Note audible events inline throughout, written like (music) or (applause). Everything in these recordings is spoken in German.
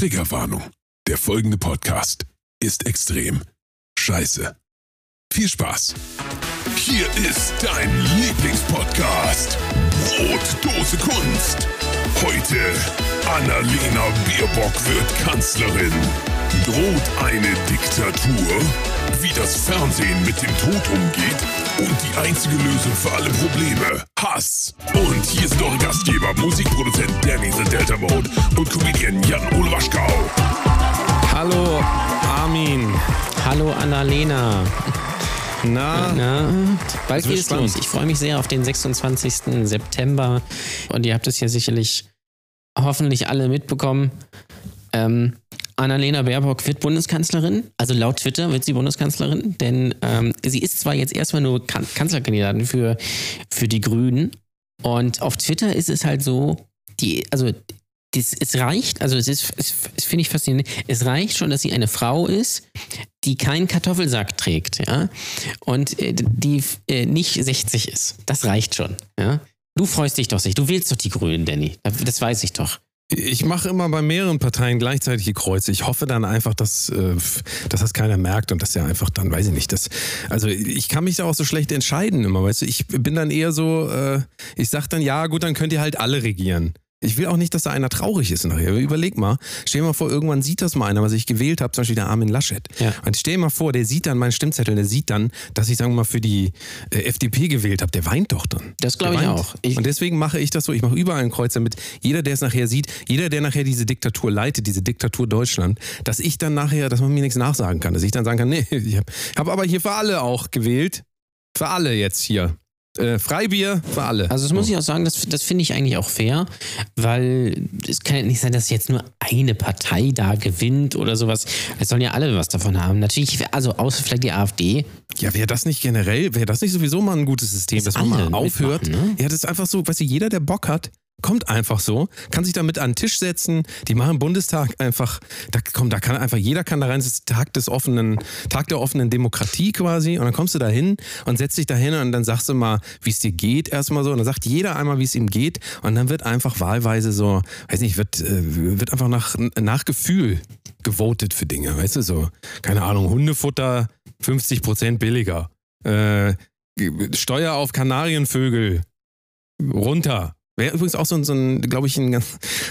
Triggerwarnung. Der folgende Podcast ist extrem scheiße. Viel Spaß. Hier ist dein Lieblingspodcast. Brotdose Kunst. Heute Annalena Baerbock wird Kanzlerin. Droht eine Diktatur? Wie das Fernsehen mit dem Tod umgeht und die einzige Lösung für alle Probleme. Hass. Und hier sind eure Gastgeber, Musikproduzent Danny the Delta Mode und Comedian Jan-Ole Waschkau. Hallo Armin. Hallo Annalena. Na, Na, bald geht es spannend. los. Ich freue mich sehr auf den 26. September. Und ihr habt es ja sicherlich hoffentlich alle mitbekommen. Ähm, Annalena Baerbock wird Bundeskanzlerin. Also laut Twitter wird sie Bundeskanzlerin. Denn ähm, sie ist zwar jetzt erstmal nur kan Kanzlerkandidatin für, für die Grünen. Und auf Twitter ist es halt so, die, also das, es reicht, also es ist, es, finde ich faszinierend, es reicht schon, dass sie eine Frau ist, die keinen Kartoffelsack trägt, ja, und äh, die äh, nicht 60 ist. Das reicht schon, ja. Du freust dich doch nicht. Du wählst doch die Grünen, Danny. Das weiß ich doch. Ich mache immer bei mehreren Parteien gleichzeitige Kreuze. Ich hoffe dann einfach, dass, äh, dass das keiner merkt und dass der einfach dann, weiß ich nicht, das, also ich kann mich da auch so schlecht entscheiden immer, weißt du. Ich bin dann eher so, äh, ich sag dann, ja gut, dann könnt ihr halt alle regieren. Ich will auch nicht, dass da einer traurig ist nachher. Überleg mal, stell dir mal vor, irgendwann sieht das mal einer, was ich gewählt habe, zum Beispiel der Armin Laschet. Ja. Und stell dir mal vor, der sieht dann meinen Stimmzettel, der sieht dann, dass ich, sagen wir mal, für die äh, FDP gewählt habe. Der weint doch dann. Das glaube ich auch. Ich- und deswegen mache ich das so, ich mache überall ein Kreuz, damit jeder, der es nachher sieht, jeder, der nachher diese Diktatur leitet, diese Diktatur Deutschland, dass ich dann nachher, dass man mir nichts nachsagen kann. Dass ich dann sagen kann, nee, (laughs) ich habe hab aber hier für alle auch gewählt. Für alle jetzt hier. Äh, Freibier für alle. Also das muss ich auch sagen, das, das finde ich eigentlich auch fair, weil es kann ja nicht sein, dass jetzt nur eine Partei da gewinnt oder sowas. Es sollen ja alle was davon haben. Natürlich, also außer vielleicht die AfD. Ja, wäre das nicht generell, wäre das nicht sowieso mal ein gutes System, Dass dass, man mal aufhört? ne? Ja, das ist einfach so, weißt du, jeder, der Bock hat, kommt einfach so, kann sich damit an den Tisch setzen, die machen Bundestag einfach, da komm, da kann einfach, jeder kann da rein, das ist Tag des offenen, Tag der offenen Demokratie quasi und dann kommst du da hin und setzt dich da hin und dann sagst du mal, wie es dir geht erstmal so und dann sagt jeder einmal, wie es ihm geht und dann wird einfach wahlweise so, weiß nicht, wird, äh, wird einfach nach, nach Gefühl gewotet für Dinge, weißt du, so, keine Ahnung, Hundefutter 50% billiger, äh, Steuer auf Kanarienvögel runter. Wäre übrigens auch so ein, so ein glaube ich, ein, ganz,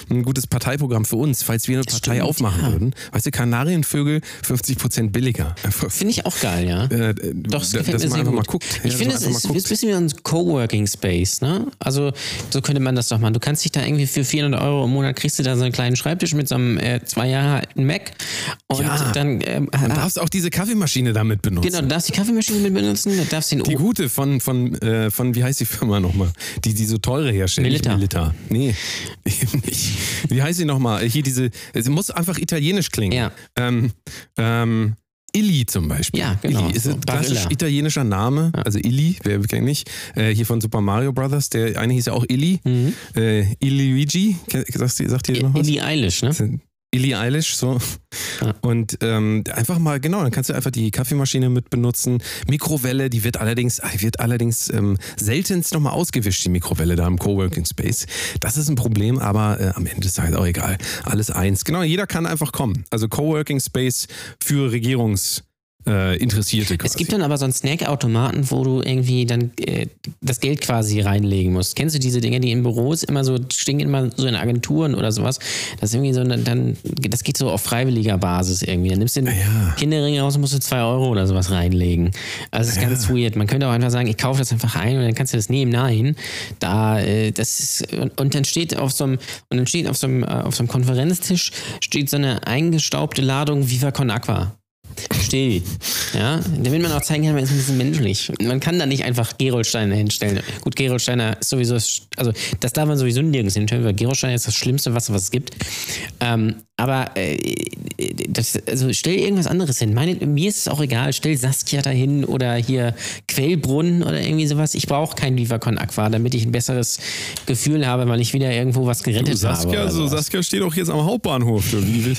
ein gutes Parteiprogramm für uns, falls wir eine Partei Stimmt, aufmachen ja. würden. Weißt du, Kanarienvögel 50% billiger. (laughs) Finde ich auch geil, ja. äh, Doch, das dass gefällt mir man sehr einfach gut. mal guckt. Ja, ich dass finde, es ist, ein bisschen wie ein Coworking Space, ne? Also, so könnte man das doch machen. Du kannst dich da irgendwie für 400 Euro im Monat kriegst du da so einen kleinen Schreibtisch mit so einem äh, zwei Jahre alten Mac und Ja. dann ähm, Du darfst auch diese Kaffeemaschine damit benutzen. genau, du darfst die Kaffeemaschine mit benutzen, darfst den Die O- gute von, von, äh, von, wie heißt die Firma nochmal? Die, die so teure herstellen. Melita. Melita. Nee, (laughs) eben nicht. Wie heißt sie nochmal? Hier diese, es muss einfach italienisch klingen. Ja. Ähm, ähm, Illy zum Beispiel. Ja, genau. Illy ist ein klassisch Barilla. italienischer Name. Also Illy, wer kennt nicht. Äh, hier von Super Mario Brothers. Der eine hieß ja auch Illy. Mhm. Äh, Illuigi. Sagt, ihr- sagt ihr noch was? Billie Eilish, ne? Illy Eilish, so. Ja. Und ähm, einfach mal, genau, dann kannst du einfach die Kaffeemaschine mit benutzen. Mikrowelle, die wird allerdings, die wird allerdings ähm, seltenst nochmal ausgewischt, die Mikrowelle da im Coworking Space. Das ist ein Problem, aber äh, am Ende ist halt auch egal. Alles eins. Genau, jeder kann einfach kommen. Also Coworking Space für Regierungs. Äh, Interessierte quasi. Es gibt dann aber so einen Snackautomaten, wo du irgendwie dann äh, das Geld quasi reinlegen musst. Kennst du diese Dinge, die in Büros immer so stehen, immer so in Agenturen oder sowas? Das ist irgendwie so, dann, das geht so auf freiwilliger Basis irgendwie. Dann nimmst du den ja. Kinderring raus und musst du zwei Euro oder sowas reinlegen. Also, das ist ganz weird. Man könnte auch einfach sagen, ich kaufe das einfach ein und dann kannst du das nehmen. Nein, da, äh, das ist, und, und dann steht auf so einem, und dann steht auf so einem, äh, auf so einem Konferenztisch steht so eine eingestaubte Ladung Viva Con Aqua. Steht. Ja, damit man auch zeigen kann, man ist ein bisschen menschlich. Man kann da nicht einfach Gerolsteiner hinstellen. Gut, Gerolsteiner ist sowieso, also das darf man sowieso nirgends hinstellen, weil Gerolsteiner ist das schlimmste Wasser, was es gibt. Ähm, aber äh, das, also stell irgendwas anderes hin. Meine, mir ist es auch egal. Stell Saskia dahin oder hier Quellbrunnen oder irgendwie sowas. Ich brauche kein Viva Con Aqua, damit ich ein besseres Gefühl habe, weil ich wieder irgendwo was gerettet Du, Saskia, habe. so, sowas. Saskia steht auch jetzt am Hauptbahnhof. Wie,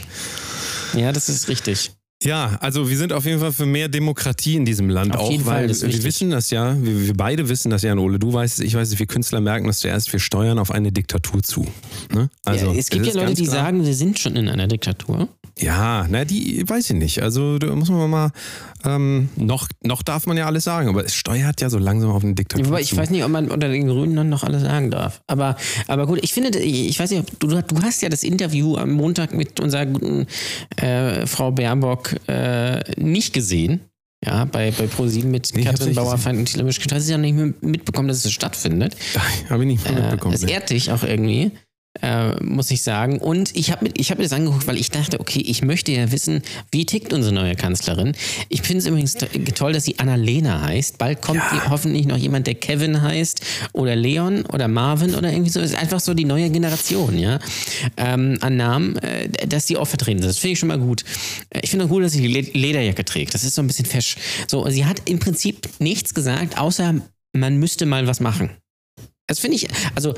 Ja, das ist richtig. Ja, also wir sind auf jeden Fall für mehr Demokratie in diesem Land Auf auch, jeden Fall, weil das ist wir wichtig. wissen das ja, wir, wir beide wissen das ja, und Ole, du weißt es, ich weiß es, wir Künstler merken das zuerst, wir steuern auf eine Diktatur zu. Ne? Also, ja, es gibt ja Leute, die klar. sagen, wir sind schon in einer Diktatur. Ja, na, die weiß ich nicht. Also da muss man mal, ähm, noch, noch darf man ja alles sagen, aber es steuert ja so langsam auf eine Diktatur Wobei ich zu. weiß nicht, ob man unter den Grünen dann noch alles sagen darf. Aber, aber gut, ich finde, ich weiß nicht, ob du, du hast ja das Interview am Montag mit unserer guten äh, Frau Baerbock äh, nicht gesehen. Ja, bei, bei ProSieben mit Nee, ich Katrin Bauerfeind und Mischke. Du hast ja nicht mitbekommen, dass es stattfindet. Habe ich nicht Äh, mitbekommen. es ne? ehrt dich auch irgendwie, äh, muss ich sagen. Und ich habe ich hab mir das angeguckt, weil ich dachte, okay, ich möchte ja wissen, wie tickt unsere neue Kanzlerin. Ich finde es übrigens to- toll, dass sie Annalena heißt. Bald kommt Ja. hoffentlich noch jemand, der Kevin heißt oder Leon oder Marvin oder irgendwie so. Das ist einfach so die neue Generation, ja, ähm, an Namen, äh, dass die auch vertreten sind. Das finde ich schon mal gut. Äh, Ich finde auch gut, dass sie die Le- Lederjacke trägt. Das ist so ein bisschen fesch. So, sie hat im Prinzip nichts gesagt, außer man müsste mal was machen. Das finde ich, also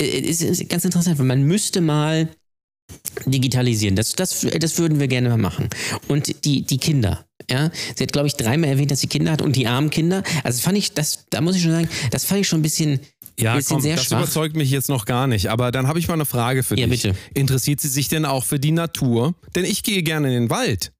äh, ist, ist ganz interessant, weil man müsste mal digitalisieren. Das, das, das würden wir gerne mal machen. Und die, die Kinder. Ja, sie hat, glaube ich, dreimal erwähnt, dass sie Kinder hat und die armen Kinder. Also das fand ich, das, da muss ich schon sagen, das fand ich schon ein bisschen, Ja, komm, sehr das schwach. überzeugt mich jetzt noch gar nicht. Aber dann habe ich mal eine Frage für Ja, dich. bitte. Interessiert sie sich denn auch für die Natur? Denn ich gehe gerne in den Wald.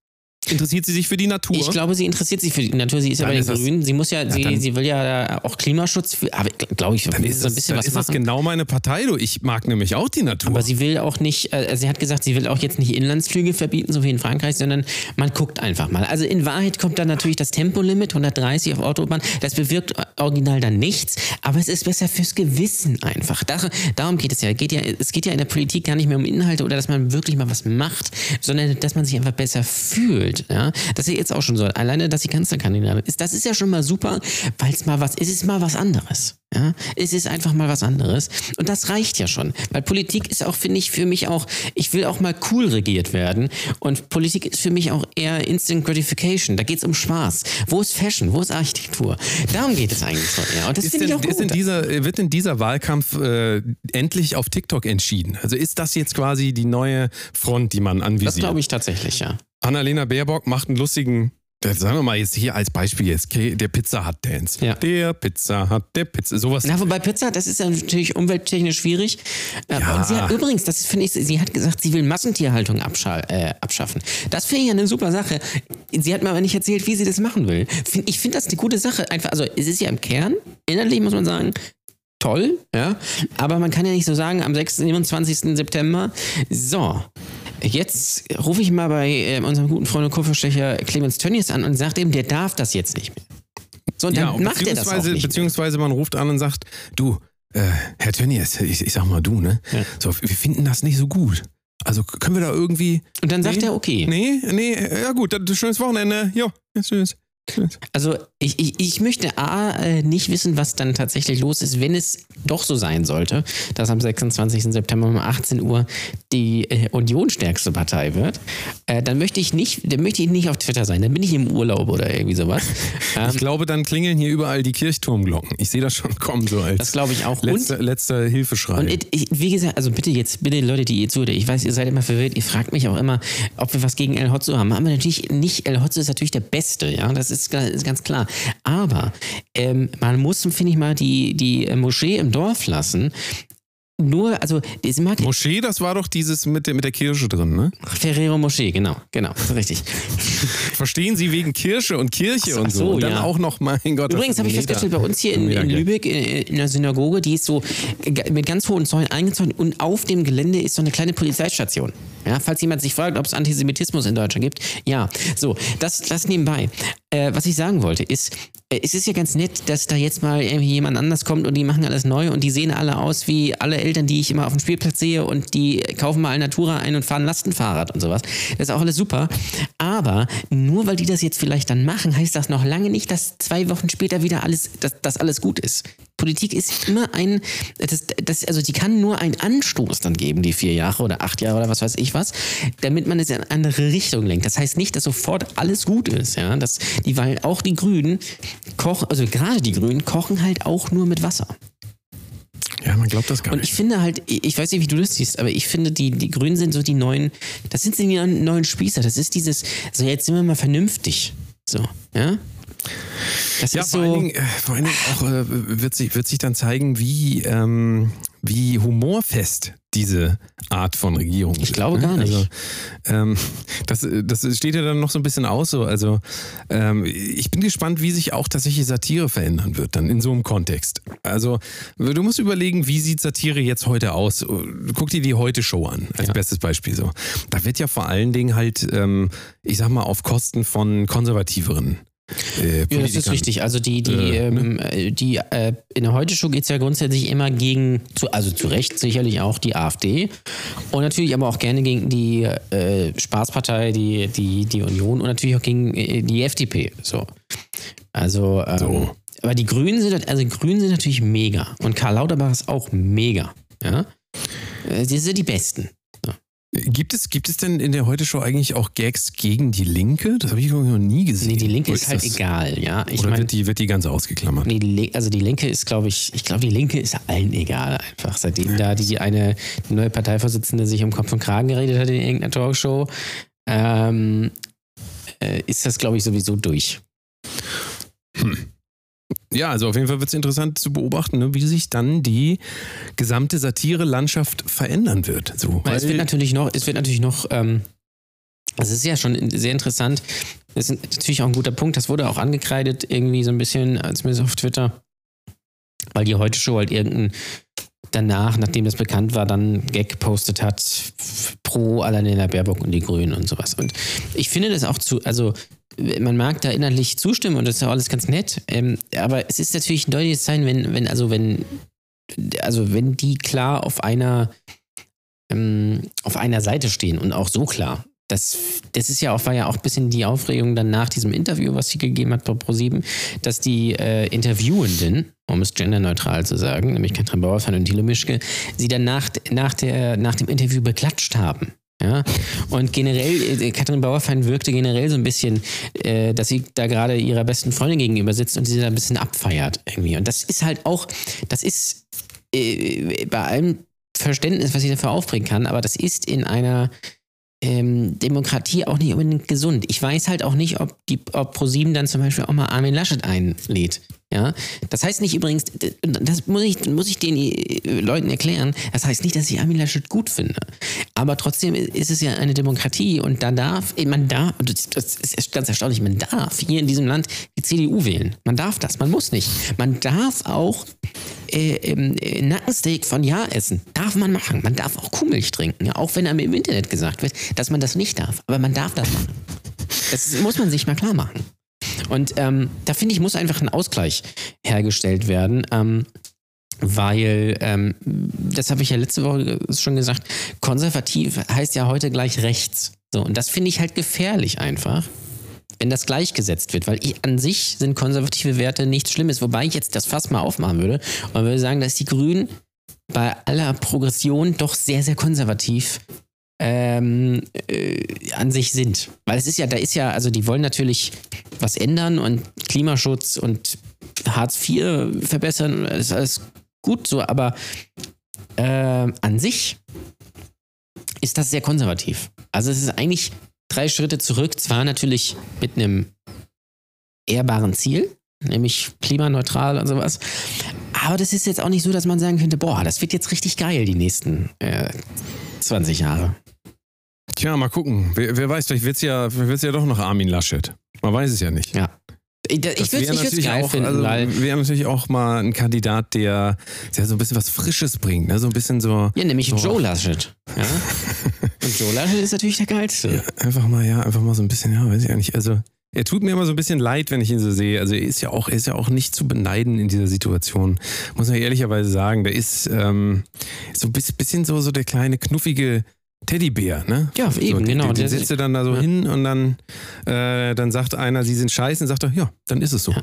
Interessiert sie sich für die Natur? Ich glaube, sie interessiert sich für die Natur. Sie ist ja Dann bei den das- Grünen. Sie muss ja, sie, dann- sie will ja auch Klimaschutz, aber glaube ich, dann ist, so ein das, bisschen dann was ist das machen. genau meine Partei. Du. Ich mag nämlich auch die Natur. Aber sie will auch nicht, äh, sie hat gesagt, sie will auch jetzt nicht Inlandsflüge verbieten, so wie in Frankreich, sondern man guckt einfach mal. Also in Wahrheit kommt dann natürlich das Tempolimit, 130 auf Autobahn. Das bewirkt original dann nichts, aber es ist besser fürs Gewissen einfach. Dar darum geht es ja. Geht ja. Es geht ja in der Politik gar nicht mehr um Inhalte oder dass man wirklich mal was macht, sondern dass man sich einfach besser fühlt. Ja? Das ist jetzt auch schon so. Alleine, dass sie Kanzlerkandidatin ist, das ist ja schon mal super, weil es mal was, es ist mal was anderes. Ja? Es ist einfach mal was anderes. Und das reicht ja schon. Weil Politik ist auch, finde ich, für mich auch, ich will auch mal cool regiert werden. Und Politik ist für mich auch eher Instant Gratification. Da geht es um Spaß. Wo ist Fashion? Wo ist Architektur? Darum geht es eigentlich so eher. Und das finde ich auch gut. dieser, wird denn dieser Wahlkampf äh, endlich auf TikTok entschieden? Also ist das jetzt quasi die neue Front, die man Das anvisiert? glaube ich tatsächlich, ja. Annalena Baerbock macht einen lustigen, sagen wir mal jetzt hier als Beispiel jetzt, der Pizza Hut Dance. Ja. Der Pizza Hut, der Pizza, sowas. Na, wobei Pizza, das ist ja natürlich umwelttechnisch schwierig. Äh, Ja. Und sie hat übrigens, das finde ich, sie hat gesagt, sie will Massentierhaltung abscha äh, abschaffen. Das finde ich ja eine super Sache. Sie hat mir aber nicht erzählt, wie sie das machen will. Ich finde das eine gute Sache. Einfach, also es ist ja im Kern, innerlich muss man sagen, toll, ja. Aber man kann ja nicht so sagen, am 6., 27. September, so. Jetzt rufe ich mal bei äh, unserem guten Freund und Kupferstecher Clemens Tönnies an und sage ihm, der darf das jetzt nicht mehr. So, und dann ja, macht er das auch beziehungsweise, nicht beziehungsweise man ruft an und sagt, du, äh, Herr Tönnies, ich, ich sag mal du, ne? Ja. So, wir finden das nicht so gut. Also können wir da irgendwie. Und dann sagt Nee. er, okay. Nee, nee, ja gut, dann schönes Wochenende. Jo, tschüss. Also ich, ich, ich möchte A, äh, nicht wissen, was dann tatsächlich los ist, wenn es doch so sein sollte, dass am 26. September um 18 Uhr die äh, Union stärkste Partei wird. Äh, dann möchte ich nicht, dann möchte ich nicht auf Twitter sein, dann bin ich im Urlaub oder irgendwie sowas. (laughs) Ähm, Ich glaube, dann klingeln hier überall die Kirchturmglocken. Ich sehe das schon kommen, so als das glaube ich auch. letzter, letzter Hilfeschrei. Und it- ich, wie gesagt, also bitte jetzt, bitte Leute, die ihr zuhört, ich weiß, ihr seid immer verwirrt, ihr fragt mich auch immer, ob wir was gegen El Hotzo haben. Haben wir natürlich nicht, El Hotzo ist natürlich der Beste, ja, das ist, ist ganz klar. Aber ähm, man muss, finde ich mal, die, die äh, Moschee im Dorf lassen. Nur, also, diese mag Moschee, das war doch dieses mit der, mit der Kirche drin, ne? Ferrero Moschee, genau, genau, (laughs) richtig. Verstehen Sie wegen Kirche und Kirche so, und so. so, und dann ja. auch noch, mein Gott. das Übrigens habe ich festgestellt, bei uns hier in, in. Lübeck in, in der Synagoge, die ist so mit ganz hohen Zäunen eingezäunt und auf dem Gelände ist so eine kleine Polizeistation. Ja, falls jemand sich fragt, ob es Antisemitismus in Deutschland gibt. Ja, so, das, das nebenbei. Äh, was ich sagen wollte, ist, äh, es ist ja ganz nett, dass da jetzt mal irgendwie jemand anders kommt und die machen alles neu und die sehen alle aus wie alle Eltern, die ich immer auf dem Spielplatz sehe und die kaufen mal Alnatura ein und fahren Lastenfahrrad und sowas. Das ist auch alles super. Aber nur weil die das jetzt vielleicht dann machen, heißt das noch lange nicht, dass zwei Wochen später wieder alles, dass, dass alles gut ist. Politik ist immer ein, das, das, also die kann nur einen Anstoß dann geben, die vier Jahre oder acht Jahre oder was weiß ich was, damit man es in eine andere Richtung lenkt. Das heißt nicht, dass sofort alles gut ist, ja. Das, die, weil auch die Grünen kochen, also gerade die Grünen kochen halt auch nur mit Wasser. Ja, man Und glaube das gar Und nicht. ich finde halt, ich weiß nicht, wie du das siehst, aber ich finde, die, die Grünen sind so die neuen, das sind die neuen Spießer. Das ist dieses, so jetzt sind wir mal vernünftig. So, ja? Das Ja, ist vor allen, so. Dingen, äh, vor allen Dingen auch äh, wird, sich, wird sich dann zeigen, wie, ähm, wie humorfest diese Art von Regierung Ich ist, glaube ne? gar nicht. Also, ähm, das, das steht ja dann noch so ein bisschen aus. So. Also, ähm, ich bin gespannt, wie sich auch tatsächlich Satire verändern wird, dann in so einem Kontext. Also, du musst überlegen, wie sieht Satire jetzt heute aus? Guck dir die Heute-Show an, als Ja. bestes Beispiel. So. Da wird ja vor allen Dingen halt, ähm, ich sag mal, auf Kosten von konservativeren. Äh, Ja, das ist richtig. Also die, die, Äh, ähm, äh, die äh, in der Heute-Show geht es ja grundsätzlich immer gegen, zu, also zu Recht sicherlich auch die AfD und natürlich aber auch gerne gegen die äh, Spaßpartei, die, die, die Union und natürlich auch gegen äh, die FDP. So. Also, ähm, So. aber die Grünen sind, also die Grünen sind natürlich mega und Karl Lauterbach ist auch mega. Ja? Äh, Die sind die Besten. Gibt es, gibt es denn in der Heute-Show eigentlich auch Gags gegen die Linke? Das habe ich noch nie gesehen. Nee, die Linke Oder ist halt das- egal, ja. Ich Oder meine, wird, die, wird die ganz ausgeklammert? Nee, also die Linke ist, glaube ich, ich glaube, die Linke ist allen egal einfach. Seitdem da die eine die neue Parteivorsitzende sich um Kopf und Kragen geredet hat in irgendeiner Talkshow, ähm, äh, ist das, glaube ich, sowieso durch. Ja, also auf jeden Fall wird es interessant zu beobachten, ne, wie sich dann die gesamte Satire-Landschaft verändern wird. So, Weil es wird natürlich noch, es wird natürlich noch, ähm, das ist ja schon sehr interessant. Das ist natürlich auch ein guter Punkt. Das wurde auch angekreidet, irgendwie so ein bisschen, äh, zumindest auf Twitter, weil die Heute Show halt irgendein danach, nachdem das bekannt war, dann Gag gepostet hat pro Annalena Baerbock und die Grünen und sowas. Und ich finde das auch zu, also man mag da inhaltlich zustimmen und das ist auch alles ganz nett, ähm, aber es ist natürlich ein deutliches Zeichen, wenn, wenn, also wenn, also wenn die klar auf einer ähm, auf einer Seite stehen und auch so klar. Das, das ist ja auch, war ja auch ein bisschen die Aufregung dann nach diesem Interview, was sie gegeben hat bei ProSieben, dass die äh, Interviewenden, um es genderneutral zu sagen, nämlich Katrin Bauerfeind und Thilo Mischke, sie dann nach, nach, der, nach dem Interview beklatscht haben. Ja, und generell, äh, Katrin Bauerfeind wirkte generell so ein bisschen, äh, dass sie da gerade ihrer besten Freundin gegenüber sitzt und sie da ein bisschen abfeiert irgendwie. Und das ist halt auch, das ist äh, bei allem Verständnis, was ich dafür aufbringen kann, aber das ist in einer ähm, Demokratie auch nicht unbedingt gesund. Ich weiß halt auch nicht, ob, die, ob ProSieben dann zum Beispiel auch mal Armin Laschet einlädt. Ja, das heißt nicht übrigens, das muss ich, muss ich den äh, Leuten erklären, das heißt nicht, dass ich Armin Laschet gut finde. Aber trotzdem ist es ja eine Demokratie und da darf, man darf, das ist ganz erstaunlich, man darf hier in diesem Land die CDU wählen. Man darf das, man muss nicht. Man darf auch äh, äh, Nackensteak von Ja essen. Darf man machen. Man darf auch Kuhmilch trinken. Auch wenn einem im Internet gesagt wird, dass man das nicht darf. Aber man darf das machen. Das muss man sich mal klar machen. Und ähm, da finde ich, muss einfach ein Ausgleich hergestellt werden. Ähm, weil, ähm, das habe ich ja letzte Woche schon gesagt, konservativ heißt ja heute gleich rechts. So, und das finde ich halt gefährlich einfach wenn das gleichgesetzt wird, weil an sich sind konservative Werte nichts Schlimmes, wobei ich jetzt das Fass mal aufmachen würde und würde sagen, dass die Grünen bei aller Progression doch sehr, sehr konservativ ähm, äh, an sich sind. Weil es ist ja, da ist ja, also die wollen natürlich was ändern und Klimaschutz und Hartz IV verbessern, ist alles gut so, aber äh, an sich ist das sehr konservativ. Also es ist eigentlich drei Schritte zurück, zwar natürlich mit einem ehrbaren Ziel, nämlich klimaneutral und sowas. Aber das ist jetzt auch nicht so, dass man sagen könnte, boah, das wird jetzt richtig geil die nächsten äh, 20 Jahre. Tja, mal gucken. Wer, wer weiß, vielleicht wird es ja, wird's ja doch noch Armin Laschet. Man weiß es ja nicht. Ja. Ich, würde es geil auch, finden, also, weil. wäre natürlich auch mal ein Kandidat, der, der so ein bisschen was Frisches bringt, ne? so ein bisschen so Ja, nämlich so, Joe Laschet. Ja? Und Joe Laschet ist natürlich der geilste. einfach mal, ja, einfach mal so ein bisschen, ja, weiß ich nicht. Also er tut mir immer so ein bisschen leid, wenn ich ihn so sehe. Also er ist ja auch, er ist ja auch nicht zu beneiden in dieser Situation. Muss man ehrlicherweise sagen. Der ist ähm, so ein bisschen so, so der kleine knuffige Teddybär, ne? Ja, so, eben, den, genau. Den, den Der- setzt er dann da so hin und dann, äh, dann sagt einer, sie sind scheiße, und sagt er, ja, dann ist es so. Ja.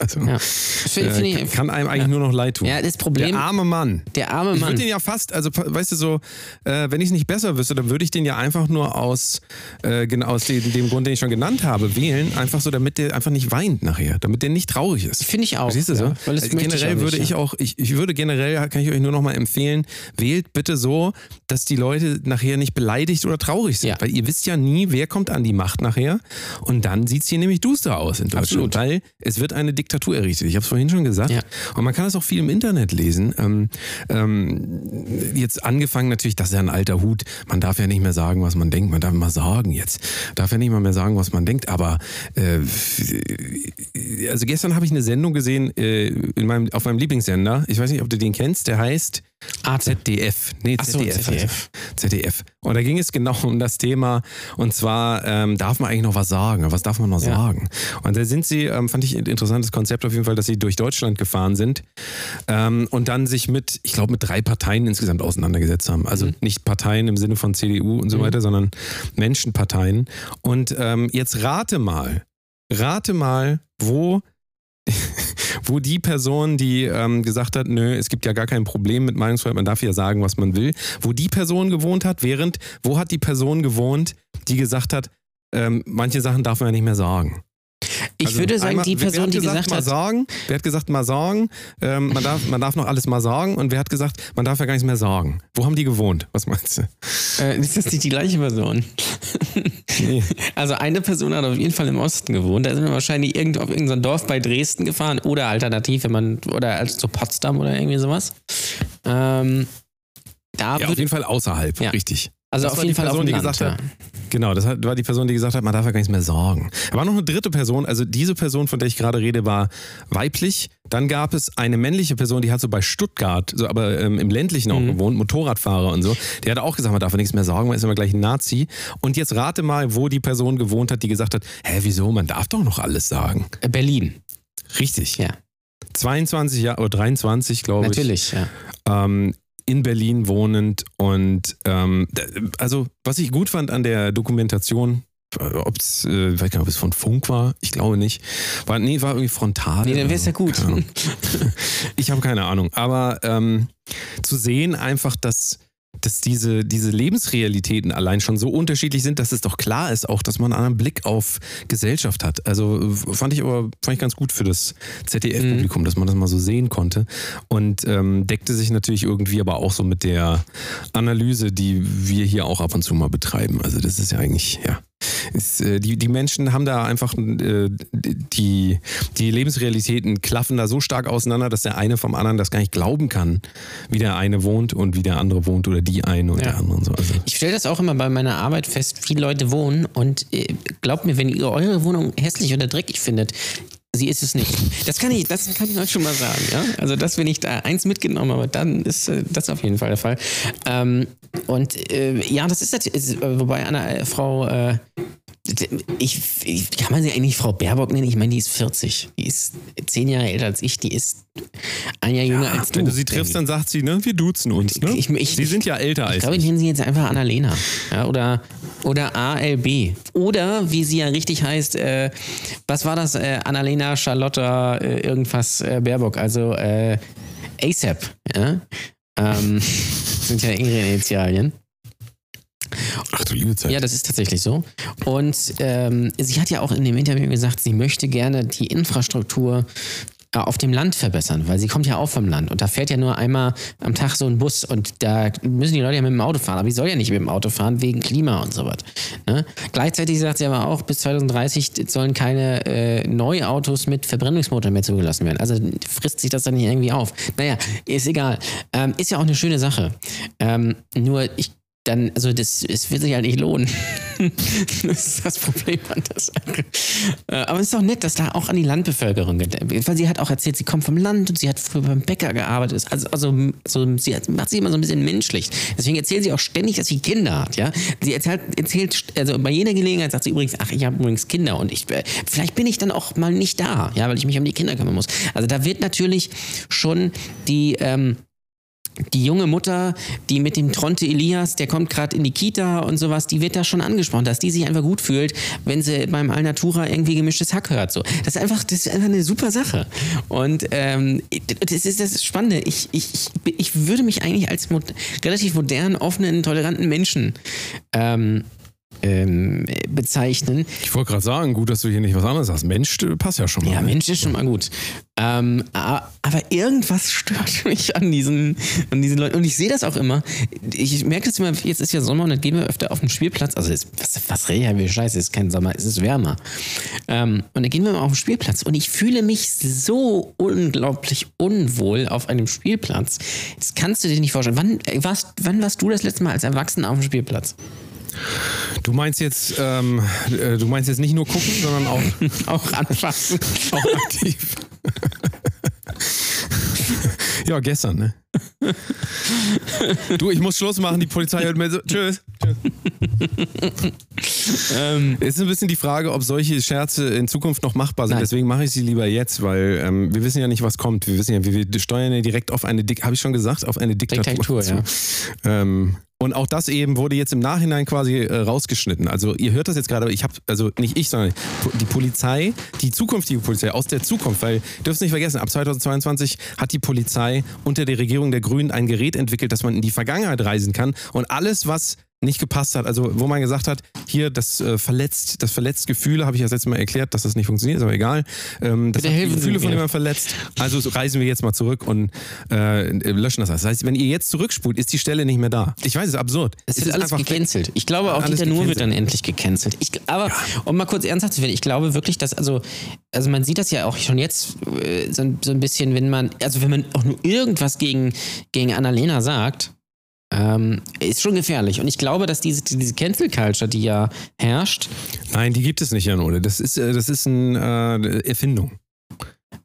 Also, Ja. Find- äh, find ich- kann- kann einem eigentlich nur noch leid tun. Ja, das Problem- Der arme Mann. Der arme Ich Mann. würde den ja fast, also weißt du so, äh, wenn ich es nicht besser wüsste, dann würde ich den ja einfach nur aus, äh, aus dem, dem Grund, den ich schon genannt habe, wählen. Einfach so, damit der einfach nicht weint nachher, damit der nicht traurig ist. Finde ich auch. Siehst du so? ja, weil das Also generell ich auch würde nicht, ich ja. auch, ich, ich würde generell, kann ich euch nur noch mal empfehlen, wählt bitte so, dass die Leute nachher nicht beleidigt oder traurig sind. Ja. Weil ihr wisst ja nie, wer kommt an die Macht nachher. Und dann sieht es hier nämlich duster aus in Deutschland. Absolut. Weil es wird eine Diktatur errichtet. Ich habe es vorhin schon gesagt. Ja. Und man kann das auch viel im Internet lesen. Ähm, ähm, jetzt angefangen natürlich, das ist ja ein alter Hut. Man darf ja nicht mehr sagen, was man denkt. Man darf mal sagen jetzt. Darf ja nicht mal mehr sagen, was man denkt. Aber äh, also gestern habe ich eine Sendung gesehen äh, in meinem, auf meinem Lieblingssender. Ich weiß nicht, ob du den kennst. Der heißt Arte. ZDF. Nee, so, ZDF. ZDF. Und da ging es genau um das Thema. Und zwar, ähm, darf man eigentlich noch was sagen? Was darf man noch Ja. sagen? Und da sind sie, ähm, fand ich ein interessantes Konzept auf jeden Fall, dass sie durch Deutschland gefahren sind ähm, und dann sich mit, ich glaube, mit drei Parteien insgesamt auseinandergesetzt haben. Also nicht Parteien im Sinne von CDU und so weiter, sondern Menschenparteien. Und ähm, jetzt rate mal, rate mal, wo (laughs) wo die Person, die ähm, gesagt hat, nö, es gibt ja gar kein Problem mit Meinungsfreiheit, man darf ja sagen, was man will, wo die Person gewohnt hat, während, wo hat die Person gewohnt, die gesagt hat, ähm, manche Sachen darf man ja nicht mehr sagen. Ich Also würde sagen, einmal- die Person, hat die gesagt, gesagt mal hat, sagen, wer hat gesagt, mal sagen, ähm, man, darf, man darf noch alles mal sagen und wer hat gesagt, man darf ja gar nichts mehr sagen. Wo haben die gewohnt? Was meinst du? äh, ist das nicht die gleiche Person? Nee. Also eine Person hat auf jeden Fall im Osten gewohnt. Da sind wir wahrscheinlich irgendwo auf irgendein Dorf bei Dresden gefahren oder alternativ, wenn man, oder als zu Potsdam oder irgendwie sowas. Ähm, da Ja, auf jeden Fall außerhalb, Ja. richtig. Also das auf war jeden die Fall Person, auf dem die Land, gesagt ja. hat, Genau, das hat- war die Person, die gesagt hat, man darf ja gar nichts mehr sagen. Da war noch eine dritte Person, also diese Person, von der ich gerade rede, war weiblich. Dann gab es eine männliche Person, die hat so bei Stuttgart, so aber ähm, im ländlichen auch gewohnt, Motorradfahrer und so. Der hat auch gesagt, man darf ja nichts mehr sagen, man ist immer gleich ein Nazi. Und jetzt rate mal, wo die Person gewohnt hat, die gesagt hat, hä, wieso, man darf doch noch alles sagen. Äh, Berlin, Richtig. ja. 22 Jahre oder 23, glaube ich Natürlich, ja. ähm, in Berlin wohnend und ähm, also was ich gut fand an der Dokumentation, ob es, äh, ich weiß gar nicht, ob es von Funk war, ich glaube nicht, war nee, war irgendwie frontal. Nee, dann wär's so. ja gut. Ich habe keine Ahnung, aber ähm, zu sehen einfach, dass dass diese, diese Lebensrealitäten allein schon so unterschiedlich sind, dass es doch klar ist auch, dass man einen anderen Blick auf Gesellschaft hat. Also fand ich aber fand ich ganz gut für das ZDF-Publikum, dass man das mal so sehen konnte. Und ähm, deckte sich natürlich irgendwie aber auch so mit der Analyse, die wir hier auch ab und zu mal betreiben. Also das ist ja eigentlich, ja. Ist, äh, die, die Menschen haben da einfach äh, die, die Lebensrealitäten klaffen da so stark auseinander, dass der eine vom anderen das gar nicht glauben kann, wie der eine wohnt und wie der andere wohnt oder die eine und Ja. der andere und so. Also, Ich stelle das auch immer bei meiner Arbeit fest, viele Leute wohnen und äh, glaubt mir, wenn ihr eure Wohnung hässlich oder dreckig findet, sie ist es nicht. Das kann ich, das kann ich euch schon mal sagen. Ja? Also das, wenn ich da eins mitgenommen habe, dann ist äh, das auf jeden Fall der Fall. Ähm, und äh, ja, das ist natürlich, äh, wobei Anna, äh, Frau, äh, ich, ich, kann man sie eigentlich Frau Baerbock nennen? Ich meine, die ist 40. Die ist zehn Jahre älter als ich. Die ist ein Jahr jünger als du. wenn du sie triffst, dann sagt sie, ne, wir duzen uns. Ne? Ich- ich- sie sind ja älter Ich als glaube, ich ich. nenne sie jetzt einfach Annalena. Ja, oder, oder ALB. Oder, wie sie ja richtig heißt, äh, was war das? Äh, Annalena Charlotta äh, irgendwas äh, Baerbock. Also äh, ASAP. Ja? Ähm, (laughs) sind ja ihre Initialien. Ach du liebe Zeit. Ja, das ist tatsächlich so. Und ähm, sie hat ja auch in dem Interview gesagt, sie möchte gerne die Infrastruktur äh, auf dem Land verbessern, weil sie kommt ja auch vom Land und da fährt ja nur einmal am Tag so ein Bus und da müssen die Leute ja mit dem Auto fahren, aber ich soll ja nicht mit dem Auto fahren wegen Klima und so was. Ne? Gleichzeitig sagt sie aber auch, bis 2030 sollen keine äh, Neuautos mit Verbrennungsmotor mehr zugelassen werden. Also frisst sich das dann nicht irgendwie auf. Naja, ist egal. Ähm, ist ja auch eine schöne Sache. Ähm, nur ich dann, also das, es wird sich halt nicht lohnen. (laughs) das ist das Problem an der Sache. Äh, Aber es ist doch nett, dass da auch an die Landbevölkerung gedacht wird. Weil sie hat auch erzählt, sie kommt vom Land und sie hat früher beim Bäcker gearbeitet. Also, also so, sie hat, macht sich immer so ein bisschen menschlich. Deswegen erzählt sie auch ständig, dass sie Kinder hat. Ja? Sie erzählt, erzählt, also bei jeder Gelegenheit sagt sie übrigens, ach, ich habe übrigens Kinder und ich, äh, vielleicht bin ich dann auch mal nicht da, ja, weil ich mich um die Kinder kümmern muss. Also da wird natürlich schon die, ähm, die junge Mutter, die mit dem Tronte Elias, der kommt gerade in die Kita und sowas, die wird da schon angesprochen, dass die sich einfach gut fühlt, wenn sie beim Alnatura irgendwie gemischtes Hack hört. So. Das ist einfach, das ist einfach eine super Sache. Und ähm, das ist das Spannende. Ich, ich, ich, würde mich eigentlich als mod relativ modernen, offenen, toleranten Menschen ähm, ähm, bezeichnen. Ich wollte gerade sagen, gut, dass du hier nicht was anderes hast. Mensch, äh, passt ja schon mal. Ja, Mensch ist schon mal gut. Ähm, aber irgendwas stört (laughs) mich an diesen, an diesen Leuten. Und ich sehe das auch immer. Ich merke das immer, jetzt ist ja Sommer und dann gehen wir öfter auf den Spielplatz. Also, es- was, was rede ich, wie scheiße, es ist kein Sommer, es ist wärmer. Ähm, und dann gehen wir mal auf den Spielplatz und ich fühle mich so unglaublich unwohl auf einem Spielplatz. Das kannst du dir nicht vorstellen. Wann äh, warst, wann warst du das letzte Mal als Erwachsener auf dem Spielplatz? Du meinst jetzt, ähm, äh, du meinst jetzt nicht nur gucken, sondern auch, (laughs) Auch anfassen. auch aktiv. (laughs) ja, gestern, ne? Du, ich muss Schluss machen, die Polizei hört mir so. Tschüss. ähm, Es ist ein bisschen die Frage, ob solche Scherze in Zukunft noch machbar sind. Nein. Deswegen mache ich sie lieber jetzt, weil ähm, wir wissen ja nicht, was kommt. Wir wissen ja, wir, wir steuern ja direkt auf eine, Dik habe ich schon gesagt, auf eine Diktatur. Diktatur, ja. (laughs) Ähm, und auch das eben wurde jetzt im Nachhinein quasi äh, rausgeschnitten. Also ihr hört das jetzt gerade, aber ich habe, also nicht ich, sondern die Polizei, die zukünftige Polizei aus der Zukunft, weil dürft nicht vergessen, ab 2022 hat die Polizei unter der Regierung der Grünen ein Gerät entwickelt, dass man in die Vergangenheit reisen kann. Und alles, was nicht gepasst hat, also wo man gesagt hat, hier das äh, verletzt, das verletzt Gefühle, habe ich ja das letzte Mal erklärt, dass das nicht funktioniert, ist aber egal. Ähm, das Bitte hat die Gefühle von jemandem verletzt. Also so reisen wir jetzt mal zurück und äh, löschen das. Das heißt, wenn ihr jetzt zurückspult, ist die Stelle nicht mehr da. Ich weiß, es ist absurd. Es ist wird alles gecancelt. Ich glaube auch, Dieter Nuhr wird dann endlich gecancelt. Ich, aber um mal kurz ernsthaft zu werden, ich glaube wirklich, dass, also, also man sieht das ja auch schon jetzt äh, so, ein- so ein bisschen, wenn man, also wenn man auch nur irgendwas gegen, gegen Annalena sagt, ähm, ist schon gefährlich. Und ich glaube, dass diese, diese Cancel Culture, die ja herrscht, Nein, die gibt es nicht, Jan Ole. Das ist, äh, das ist eine äh, Erfindung.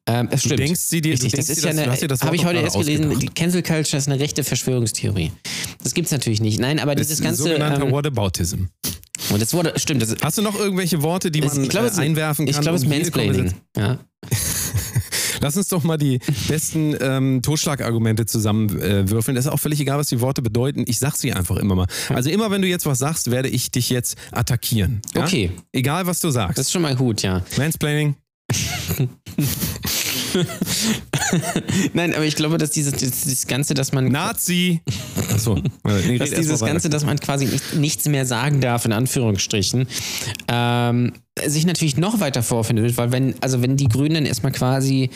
ähm, es Du stimmt. denkst sie dir, Richtig, du denkst das ist dir, ja das- du eine, das habe ich heute erst gelesen, die. Cancel Culture ist eine rechte Verschwörungstheorie. Das gibt's natürlich nicht. Nein, aber Das dieses ganze. sogenannter Ähm, Whataboutism. und das wurde, stimmt, das, Hast du noch irgendwelche Worte, die man ich glaube, äh, es- einwerfen kann? ich glaube, es ist um Mansplaining. Ja. Lass uns doch mal die besten ähm, Totschlagargumente zusammenwürfeln. Äh, das ist auch völlig egal, was die Worte bedeuten. Ich sag sie einfach immer mal. Also immer, wenn du jetzt was sagst, werde ich dich jetzt attackieren. Ja? Okay. Egal, was du sagst. Das ist schon mal gut, ja. Mansplaining. (laughs) Nein, aber ich glaube, dass dieses, dieses, Ganze, dass man. Nazi. Achso. (laughs) Nee, dass dieses Ganze, dass man quasi nicht, nichts mehr sagen darf, in Anführungsstrichen, ähm, sich natürlich noch weiter vorfindet, weil wenn, also wenn die Grünen dann erstmal quasi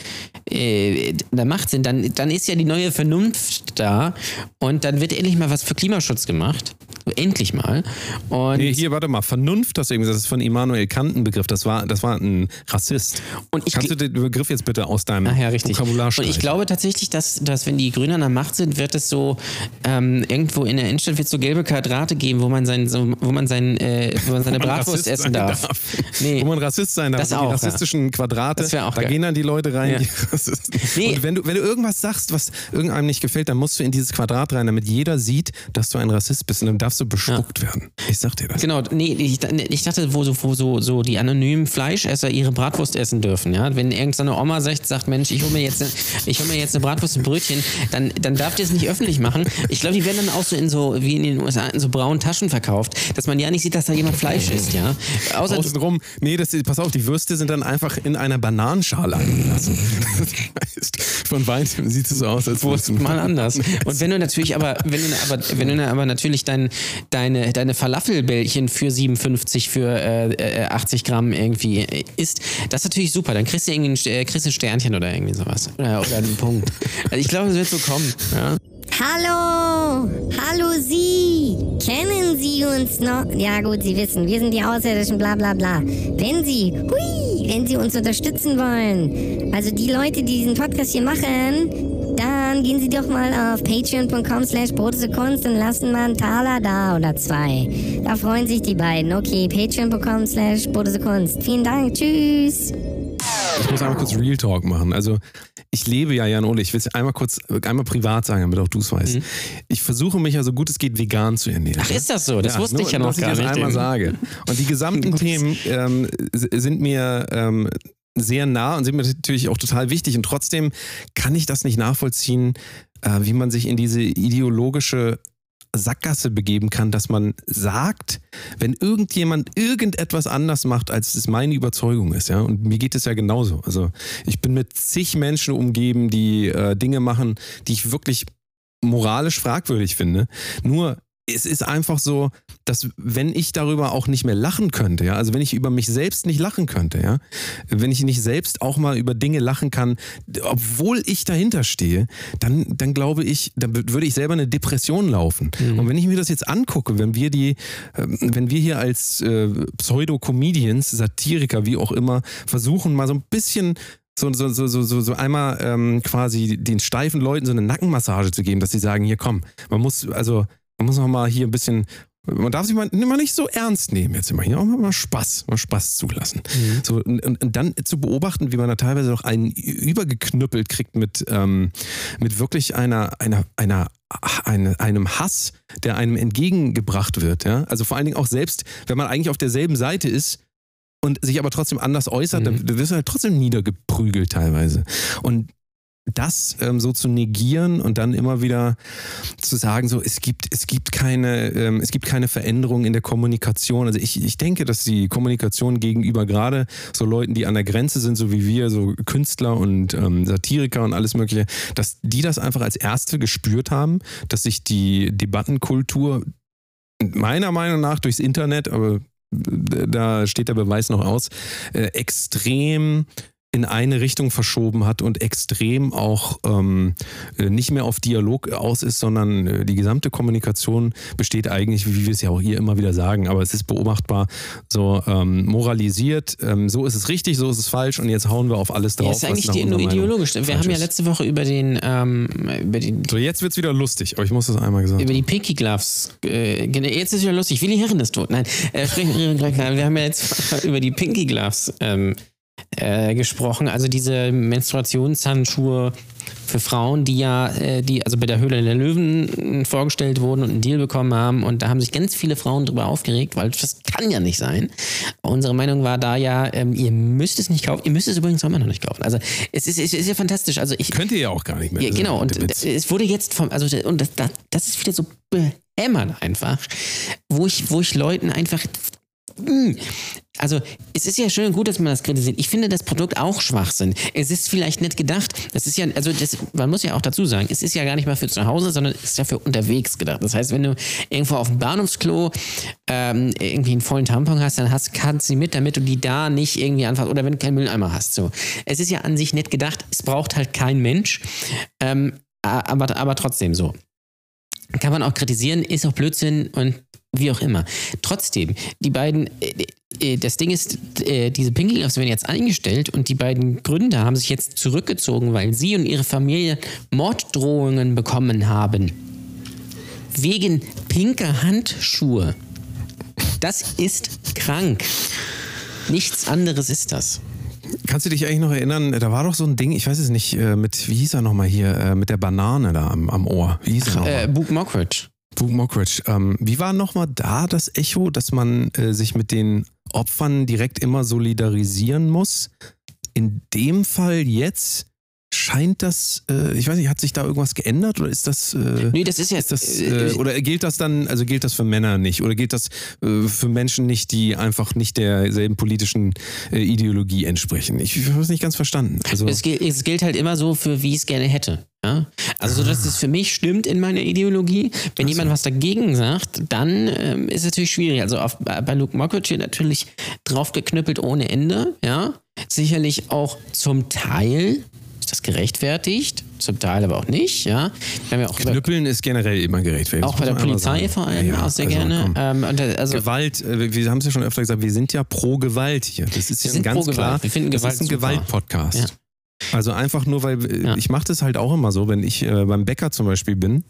äh, in der Macht sind, dann, dann ist ja die neue Vernunft da und dann wird endlich mal was für Klimaschutz gemacht. Endlich mal. Und, Nee, hier, warte mal. Vernunft, das ist von Immanuel Kant ein Begriff. Das war, das war ein Rassist. Und ich Kannst du den Begriff jetzt bitte aus deinem Ach ja, richtig. Vokabular Und streichen? ich glaube tatsächlich, dass, dass wenn die Grünen an der Macht sind, wird es so ähm, irgendwo in der Innenstadt wird so gelbe Quadrate geben, wo man sein, so, wo man sein, äh, wo man seine (laughs) Bratwurst essen sein darf. Nee. Wo man Rassist sein darf. Das Also die auch, ja. rassistischen Quadrate, auch da geil. gehen dann die Leute rein, Ja. die (laughs) Rassisten. Nee. Und wenn du, wenn du irgendwas sagst, was irgendeinem nicht gefällt, dann musst du in dieses Quadrat rein, damit jeder sieht, dass du ein Rassist bist und dann darfst du bespuckt werden. Ich sag dir das. Genau, nee, ich, ich dachte, wo so, wo so, so die anonymen Fleischesser ihre Bratwurst essen dürfen, ja. Wenn irgendeine Oma sagt, sagt, Mensch, ich hole mir jetzt, ich mir jetzt eine Bratwurst und Brötchen, dann, dann darf die es nicht öffentlich machen. Ich glaube, die werden dann auch so in so, wie in den USA, in so braunen Taschen verkauft, dass man ja nicht sieht, dass da jemand Fleisch isst, ja. Außer, Außenrum, nee, das, pass auf, die Würste sind dann einfach in einer Bananenschale eingelassen. (laughs) Das heißt, Von weitem sieht es so aus, als Wurst mal anders. Und wenn du natürlich aber, wenn du aber, wenn du aber natürlich dein, deine, deine Falafelbällchen für 57 für äh, äh, 80 Gramm irgendwie äh, isst, das ist natürlich super. Dann kriegst du irgendwie ein, äh, kriegst ein Sternchen oder irgendwie sowas. Oder, oder einen Punkt. Also ich glaube, es wird so kommen. Ja? Hallo, hallo Sie. Kennen Sie uns noch? Ja gut, Sie wissen, wir sind die Außerirdischen, bla bla bla. Wenn Sie, hui, wenn Sie uns unterstützen wollen, also die Leute, die diesen Podcast hier machen, dann gehen Sie doch mal auf patreon.com slash Kunst und lassen mal einen Taler da oder zwei. Da freuen sich die beiden. Okay, patreon.com slash Kunst. Vielen Dank, tschüss. Ich muss einmal kurz Real Talk machen. Also ich lebe ja, Jan Ole, ich will es einmal kurz, einmal privat sagen, damit auch du es weißt. Ich versuche mich ja so gut es geht vegan zu ernähren. Mhm. Ach, ist das so? Das wusste nur, ich ja noch dass gar ich das nicht. einmal sage. Und die gesamten (laughs) Themen ähm, sind mir ähm, sehr nah und sind mir natürlich auch total wichtig. Und trotzdem kann ich das nicht nachvollziehen, äh, wie man sich in diese ideologische Sackgasse begeben kann, dass man sagt, wenn irgendjemand irgendetwas anders macht, als es meine Überzeugung ist, ja, und mir geht es ja genauso. Also ich bin mit zig Menschen umgeben, die äh, Dinge machen, die ich wirklich moralisch fragwürdig finde. Nur es ist einfach so, dass wenn ich darüber auch nicht mehr lachen könnte, ja, also wenn ich über mich selbst nicht lachen könnte, ja, wenn ich nicht selbst auch mal über Dinge lachen kann, obwohl ich dahinter stehe, dann, dann glaube ich, dann würde ich selber eine Depression laufen. Mhm. Und wenn ich mir das jetzt angucke, wenn wir die, ähm, wenn wir hier als äh, Pseudo-Comedians, Satiriker, wie auch immer, versuchen, mal so ein bisschen so, so, so, so, so einmal ähm, quasi den steifen Leuten so eine Nackenmassage zu geben, dass sie sagen, hier komm, man muss, also man muss auch mal hier ein bisschen man darf sich mal, mal nicht so ernst nehmen jetzt immer hier, auch mal Spaß, mal Spaß zulassen. Mhm. So, und, und, dann zu beobachten, wie man da teilweise noch einen übergeknüppelt kriegt mit, ähm, mit wirklich einer, einer, einer, eine, einem Hass, der einem entgegengebracht wird. Ja? Also vor allen Dingen auch selbst, wenn man eigentlich auf derselben Seite ist, und sich aber trotzdem anders äußert, mhm. dann wirst du halt trotzdem niedergeprügelt teilweise. Und das ähm, so zu negieren und dann immer wieder zu sagen, so es gibt, es gibt keine, ähm, es gibt keine Veränderung in der Kommunikation. Also ich, ich denke, dass die Kommunikation gegenüber gerade so Leuten, die an der Grenze sind, so wie wir, so Künstler und ähm, Satiriker und alles Mögliche, dass die das einfach als Erste gespürt haben, dass sich die Debattenkultur meiner Meinung nach durchs Internet, aber da steht der Beweis noch aus, äh, extrem in eine Richtung verschoben hat und extrem auch ähm, äh, nicht mehr auf Dialog aus ist, sondern äh, die gesamte Kommunikation besteht eigentlich, wie wir es ja auch hier immer wieder sagen, aber es ist beobachtbar, so ähm, moralisiert, ähm, so ist es richtig, so ist es falsch und jetzt hauen wir auf alles drauf. Ja, ist eigentlich die, nur ideologisch. Wir haben ja letzte Woche über den, ähm, über den So, jetzt wird es wieder lustig, aber ich muss das einmal gesagt Über die Pinky Gloves, äh, jetzt ist es wieder lustig, Willi Herren ist tot. Nein, äh, wir haben ja jetzt (laughs) über die Pinky Gloves ähm, äh, gesprochen. Also diese Menstruationshandschuhe für Frauen, die ja, äh, die also bei der Höhle der Löwen vorgestellt wurden und einen Deal bekommen haben. Und da haben sich ganz viele Frauen darüber aufgeregt, weil das kann ja nicht sein. Unsere Meinung war da ja, ähm, ihr müsst es nicht kaufen. Ihr müsst es übrigens auch immer noch nicht kaufen. Also es ist, es ist ja fantastisch. Also ich, Könnt ihr ja auch gar nicht mehr. Ja, genau. Und es wurde jetzt vom, also und das, das ist wieder so behämmert einfach, wo ich, wo ich Leuten einfach hm. Also es ist ja schön und gut, dass man das kritisiert. Ich finde das Produkt auch Schwachsinn. Es ist vielleicht nicht gedacht. Das ist ja, also das, man muss ja auch dazu sagen, es ist ja gar nicht mal für zu Hause, sondern es ist ja für unterwegs gedacht. Das heißt, wenn du irgendwo auf dem Bahnhofsklo ähm, irgendwie einen vollen Tampon hast, dann hast, kannst du sie mit, damit du die da nicht irgendwie anfasst oder wenn du keinen Mülleimer hast. So. Es ist ja an sich nicht gedacht. Es braucht halt kein Mensch. Ähm, aber, aber trotzdem so. Kann man auch kritisieren, ist auch Blödsinn und wie auch immer. Trotzdem, die beiden, äh, das Ding ist, äh, diese Gloves werden jetzt eingestellt und die beiden Gründer haben sich jetzt zurückgezogen, weil sie und ihre Familie Morddrohungen bekommen haben. Wegen pinker Handschuhe. Das ist krank. Nichts anderes ist das. Kannst du dich eigentlich noch erinnern, da war doch so ein Ding, ich weiß es nicht, mit, wie hieß er nochmal hier, mit der Banane da am, am Ohr? Wie hieß er nochmal? Äh, Book Mockridge. Book Mockridge. Ähm, wie war nochmal da das Echo, dass man äh, sich mit den Opfern direkt immer solidarisieren muss? In dem Fall jetzt scheint das, äh, ich weiß nicht, hat sich da irgendwas geändert oder ist das? Äh, nee, das ist jetzt. das, äh, äh, oder gilt das dann, also gilt das für Männer nicht? Oder gilt das äh, für Menschen nicht, die einfach nicht derselben politischen äh, Ideologie entsprechen? Ich, ich habe es nicht ganz verstanden. Also, es, gilt, es gilt halt immer so, für wie ich es gerne hätte. Ja? Also, so dass es für mich stimmt in meiner Ideologie. Wenn Ach jemand was dagegen sagt, dann ähm, ist es natürlich schwierig. Also auf, bei Luke Mockridge natürlich draufgeknüppelt ohne Ende. Ja, sicherlich auch zum Teil ist das gerechtfertigt, zum Teil aber auch nicht. Ja. Wir ja auch Knüppeln ist generell immer gerechtfertigt. Auch bei der Polizei vor allem ja, auch sehr also, gerne. Ähm, also Gewalt, äh, wir haben es ja schon öfter gesagt, wir sind ja pro Gewalt hier. Das ist ja ganz klar. Wir finden Gewalt das ist ein Gewalt-Podcast. Also einfach nur, weil äh, Ja. ich mache das halt auch immer so, wenn ich äh, beim Bäcker zum Beispiel bin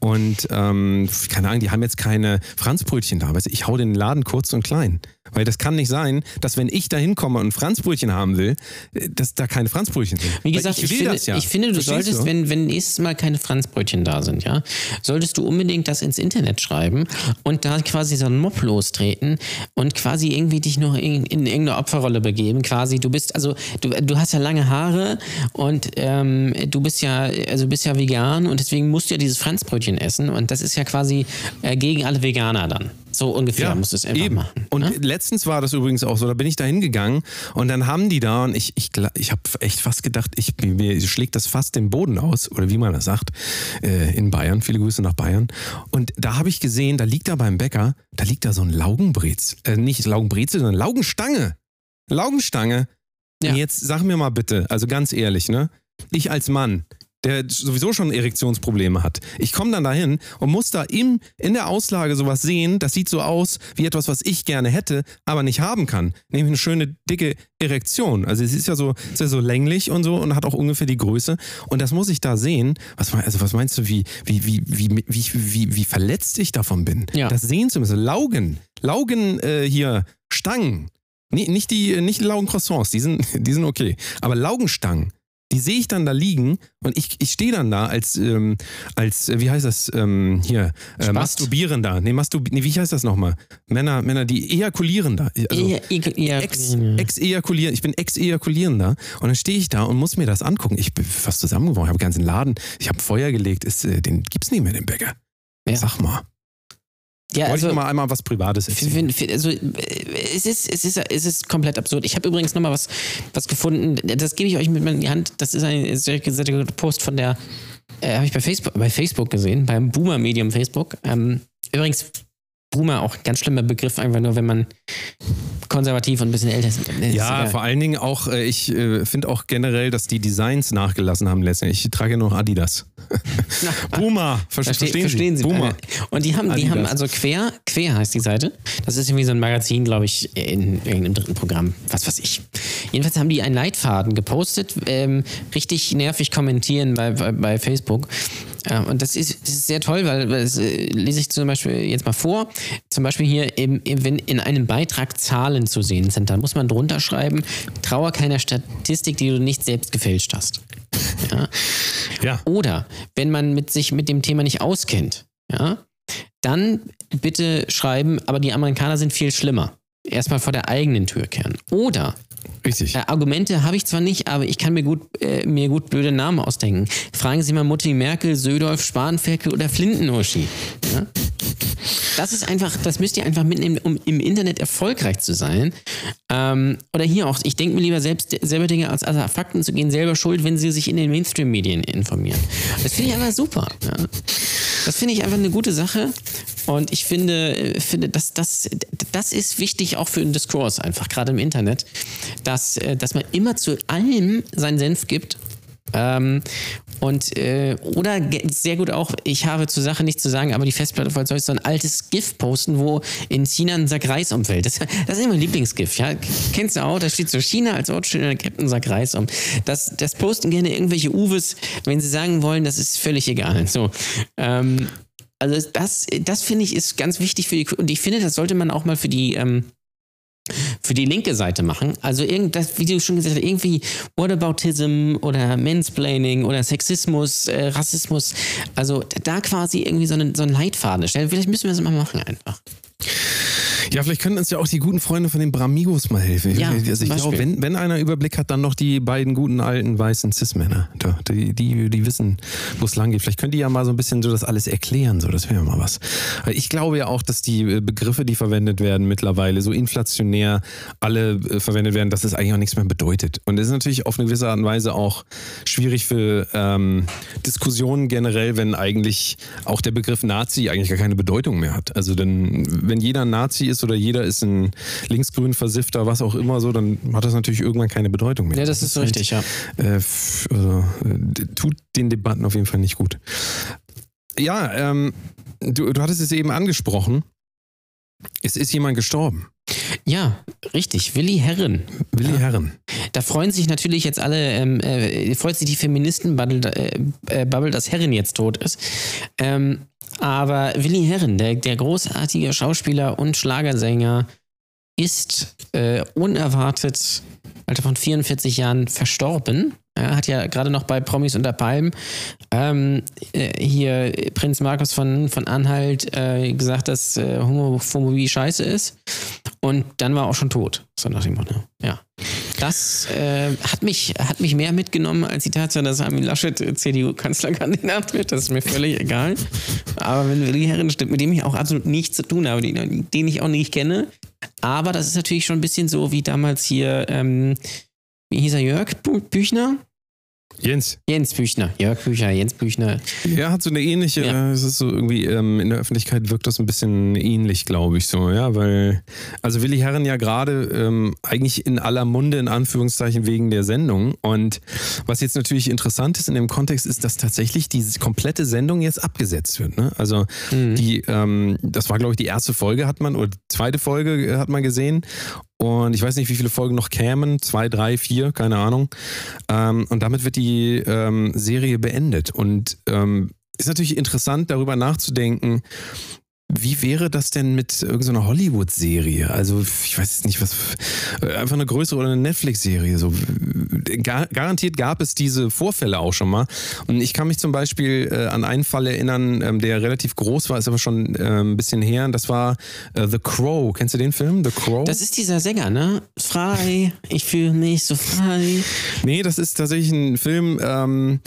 und ähm, keine Ahnung, die haben jetzt keine Franzbrötchen da, weißt du, ich hau den Laden kurz und klein. Weil das kann nicht sein, dass wenn ich da hinkomme und Franzbrötchen haben will, äh, dass da keine Franzbrötchen sind. Wie gesagt, ich, will finde, ja. ich finde, du Verstehst solltest, wenn, wenn nächstes Mal keine Franzbrötchen da sind, ja, solltest du unbedingt das ins Internet schreiben und da quasi so einen Mob lostreten und quasi irgendwie dich noch in, in irgendeine Opferrolle begeben. Quasi, du bist, also du, du hast ja lange Haare und ähm, du bist ja, also bist ja vegan und deswegen musst du ja dieses Franzbrötchen essen und das ist ja quasi äh, gegen alle Veganer dann. So ungefähr musst du es einfach eben. machen. Und ne? letztens war das übrigens auch so, da bin ich da hingegangen und dann haben die da und ich, ich, ich habe echt fast gedacht, ich, mir schlägt das fast den Boden aus oder wie man das sagt, äh, in Bayern. Viele Grüße nach Bayern. Und da habe ich gesehen, da liegt da beim Bäcker, da liegt da so ein Laugenbrez, äh, nicht Laugenbrezel, sondern Laugenstange. Laugenstange. Ja. Und Jetzt sag mir mal bitte, also ganz ehrlich, ne? Ich als Mann, der sowieso schon Erektionsprobleme hat. Ich komme dann dahin und muss da im, in der Auslage sowas sehen, das sieht so aus wie etwas, was ich gerne hätte, aber nicht haben kann. Nämlich eine schöne, dicke Erektion. Also es ist ja so, ist ja so länglich und so und hat auch ungefähr die Größe. Und das muss ich da sehen. Was, also was meinst du, wie, wie, wie, wie, wie, wie, wie verletzt ich davon bin? Ja. Das sehen zu müssen. Laugen, Laugen äh, hier, Stangen. Nee, nicht die, nicht die Laugencroissants, die sind, (laughs) die sind okay. Aber Laugenstangen, die sehe ich dann da liegen und ich, ich stehe dann da als, ähm, als, äh, wie heißt das, ähm, hier, äh? Masturbierender. Nee, Masturb nee, wie heißt das nochmal? Männer, Männer, die ejakulierender. Also, eher- eher- Ex, ex-ejakulieren, ich bin ex-ejakulierender und dann stehe ich da und muss mir das angucken. Ich bin fast zusammengebrochen, ich habe den ganzen Laden, ich habe Feuer gelegt, ist, äh, den gibt's nicht mehr, den Bäcker. Ja. Sag mal. Ja, Wollte also, ich noch mal einmal was Privates erzählen. Also, äh, es ist, es ist, es ist komplett absurd. Ich habe übrigens nochmal was, was gefunden, das gebe ich euch mit in die Hand. Das ist ein sehr sehr guter Post von der, äh, habe ich bei Facebook, bei Facebook gesehen, beim Boomer-Medium Facebook. Ähm, übrigens, Boomer auch ein ganz schlimmer Begriff, einfach nur, wenn man konservativ und ein bisschen älter ist. Ja, vor allen Dingen auch, äh, ich äh, finde auch generell, dass die Designs nachgelassen haben letztendlich. Ich trage ja noch Adidas. (laughs) Boomer, ver Verste verstehen, verstehen Sie? Boomer. Und die haben, die Adidas. haben also quer, quer heißt die Seite. Das ist irgendwie so ein Magazin, glaube ich, in irgendeinem dritten Programm. Was weiß ich. Jedenfalls haben die einen Leitfaden gepostet, ähm, richtig nervig kommentieren bei, bei, bei Facebook. Äh, und das ist, das ist sehr toll, weil weil das äh, lese ich zum Beispiel jetzt mal vor. Zum Beispiel hier, im, im, wenn in einem Beitrag Zahlen zu sehen sind, dann muss man drunter schreiben, Trauer keiner Statistik, die du nicht selbst gefälscht hast. Ja. Ja. Oder wenn man mit sich mit dem Thema nicht auskennt, ja, dann bitte schreiben, aber die Amerikaner sind viel schlimmer. Erstmal vor der eigenen Tür kehren. Oder Richtig. äh, Argumente habe ich zwar nicht, aber ich kann mir gut, äh, mir gut blöde Namen ausdenken. Fragen Sie mal Mutti Merkel, Södolf, Spanferkel oder Flinten-Uschi. Ja? Das ist einfach, das müsst ihr einfach mitnehmen, um im Internet erfolgreich zu sein. Ähm, oder hier auch, ich denke mir lieber selbst selber Dinge als, als Fakten zu gehen, selber schuld, wenn sie sich in den Mainstream-Medien informieren. Das finde ich einfach super. Ja? Das finde ich einfach eine gute Sache. Und ich finde, äh, finde das, das, das ist wichtig auch für den Diskurs einfach, gerade im Internet, dass, äh, dass man immer zu allem seinen Senf gibt. Ähm, und äh, oder sehr gut auch, ich habe zur Sache nichts zu sagen, aber die Festplatte voll Zeug, so ein altes GIF posten, wo in China ein Sack Reis umfällt. Das, das ist immer mein Lieblingsgif, ja. Kennst du auch? Da steht so China als Ort, steht da kippt ein Sack Reis um. Das, das posten gerne irgendwelche Uwes, wenn sie sagen wollen, das ist völlig egal. So. Ähm, also das, das finde ich ist ganz wichtig für die und ich finde, das sollte man auch mal für die ähm, für die linke Seite machen. Also irgend das, wie du schon gesagt hast, irgendwie Whataboutism oder Mansplaining oder Sexismus, äh, Rassismus. Also da quasi irgendwie so einen, so einen Leitfaden stellen. Vielleicht müssen wir das mal machen einfach. Ja, vielleicht können uns ja auch die guten Freunde von den Bramigos mal helfen. Ja, also ich glaube, wenn, wenn einer Überblick hat, dann noch die beiden guten alten weißen Cis-Männer. Die, die, die wissen, wo es lang geht. Vielleicht können die ja mal so ein bisschen so das alles erklären. So, das wäre mal was. Ich glaube ja auch, dass die äh, Begriffe, die verwendet werden mittlerweile, so inflationär alle äh, verwendet werden, dass es eigentlich auch nichts mehr bedeutet. Und das ist natürlich auf eine gewisse Art und Weise auch schwierig für ähm, Diskussionen generell, wenn eigentlich auch der Begriff Nazi eigentlich gar keine Bedeutung mehr hat. Also denn, wenn jeder Nazi ist oder jeder ist ein linksgrün Versiffter, was auch immer so, dann hat das natürlich irgendwann keine Bedeutung mehr. Ja, das ist richtig, ja. Äh, also, tut den Debatten auf jeden Fall nicht gut. Ja, ähm, du, du hattest es eben angesprochen. Es ist jemand gestorben. Ja, richtig. Willi Herren. Willi Herren. Da freuen sich natürlich jetzt alle, ähm, äh, freut sich die Feministen-Bubble, äh, äh, Bubble, dass Herren jetzt tot ist. Ähm, aber Willi Herren, der, der großartige Schauspieler und Schlagersänger, ist äh, unerwartet, Alter von 44 Jahren, verstorben. Er hat ja gerade noch bei Promis unter Palmen ähm, äh, hier Prinz Markus von, von Anhalt äh, gesagt, dass äh, Homophobie scheiße ist. Und dann war er auch schon tot. So nach dem Motto. Ja. Das äh, hat, mich, hat mich mehr mitgenommen als die Tatsache, dass Armin Laschet CDU-Kanzlerkandidat wird. Das ist mir völlig egal. Aber wenn Willi Herren stimmt, mit dem ich auch absolut nichts zu tun habe, den, den ich auch nicht kenne. Aber das ist natürlich schon ein bisschen so wie damals hier, ähm, wie hieß er, Jörg Büchner? Jens. Jens Büchner, Jörg Büchner, Jens Büchner. Ja, hat so eine ähnliche, Ja. äh, es ist so irgendwie, ähm, in der Öffentlichkeit wirkt das ein bisschen ähnlich, glaube ich so, ja, weil, also Willi Herren ja gerade ähm, eigentlich in aller Munde, in Anführungszeichen, wegen der Sendung und was jetzt natürlich interessant ist in dem Kontext, ist, dass tatsächlich diese komplette Sendung jetzt abgesetzt wird, ne? Also die, ähm, das war glaube ich die erste Folge hat man, oder die zweite Folge äh, hat man gesehen und ich weiß nicht, wie viele Folgen noch kämen. Zwei, drei, vier, keine Ahnung. Ähm, und damit wird die ähm, Serie beendet. Und ähm, ist natürlich interessant, darüber nachzudenken, wie wäre das denn mit irgendeiner Hollywood-Serie? Also, ich weiß jetzt nicht, was. Einfach eine größere oder eine Netflix-Serie. So. Gar, garantiert gab es diese Vorfälle auch schon mal. Und ich kann mich zum Beispiel äh, an einen Fall erinnern, ähm, der relativ groß war, ist aber schon äh, ein bisschen her. Und das war äh, The Crow. Kennst du den Film? The Crow? Das ist dieser Sänger, ne? Frei, ich fühle mich so frei. Nee, das ist tatsächlich ein Film ähm,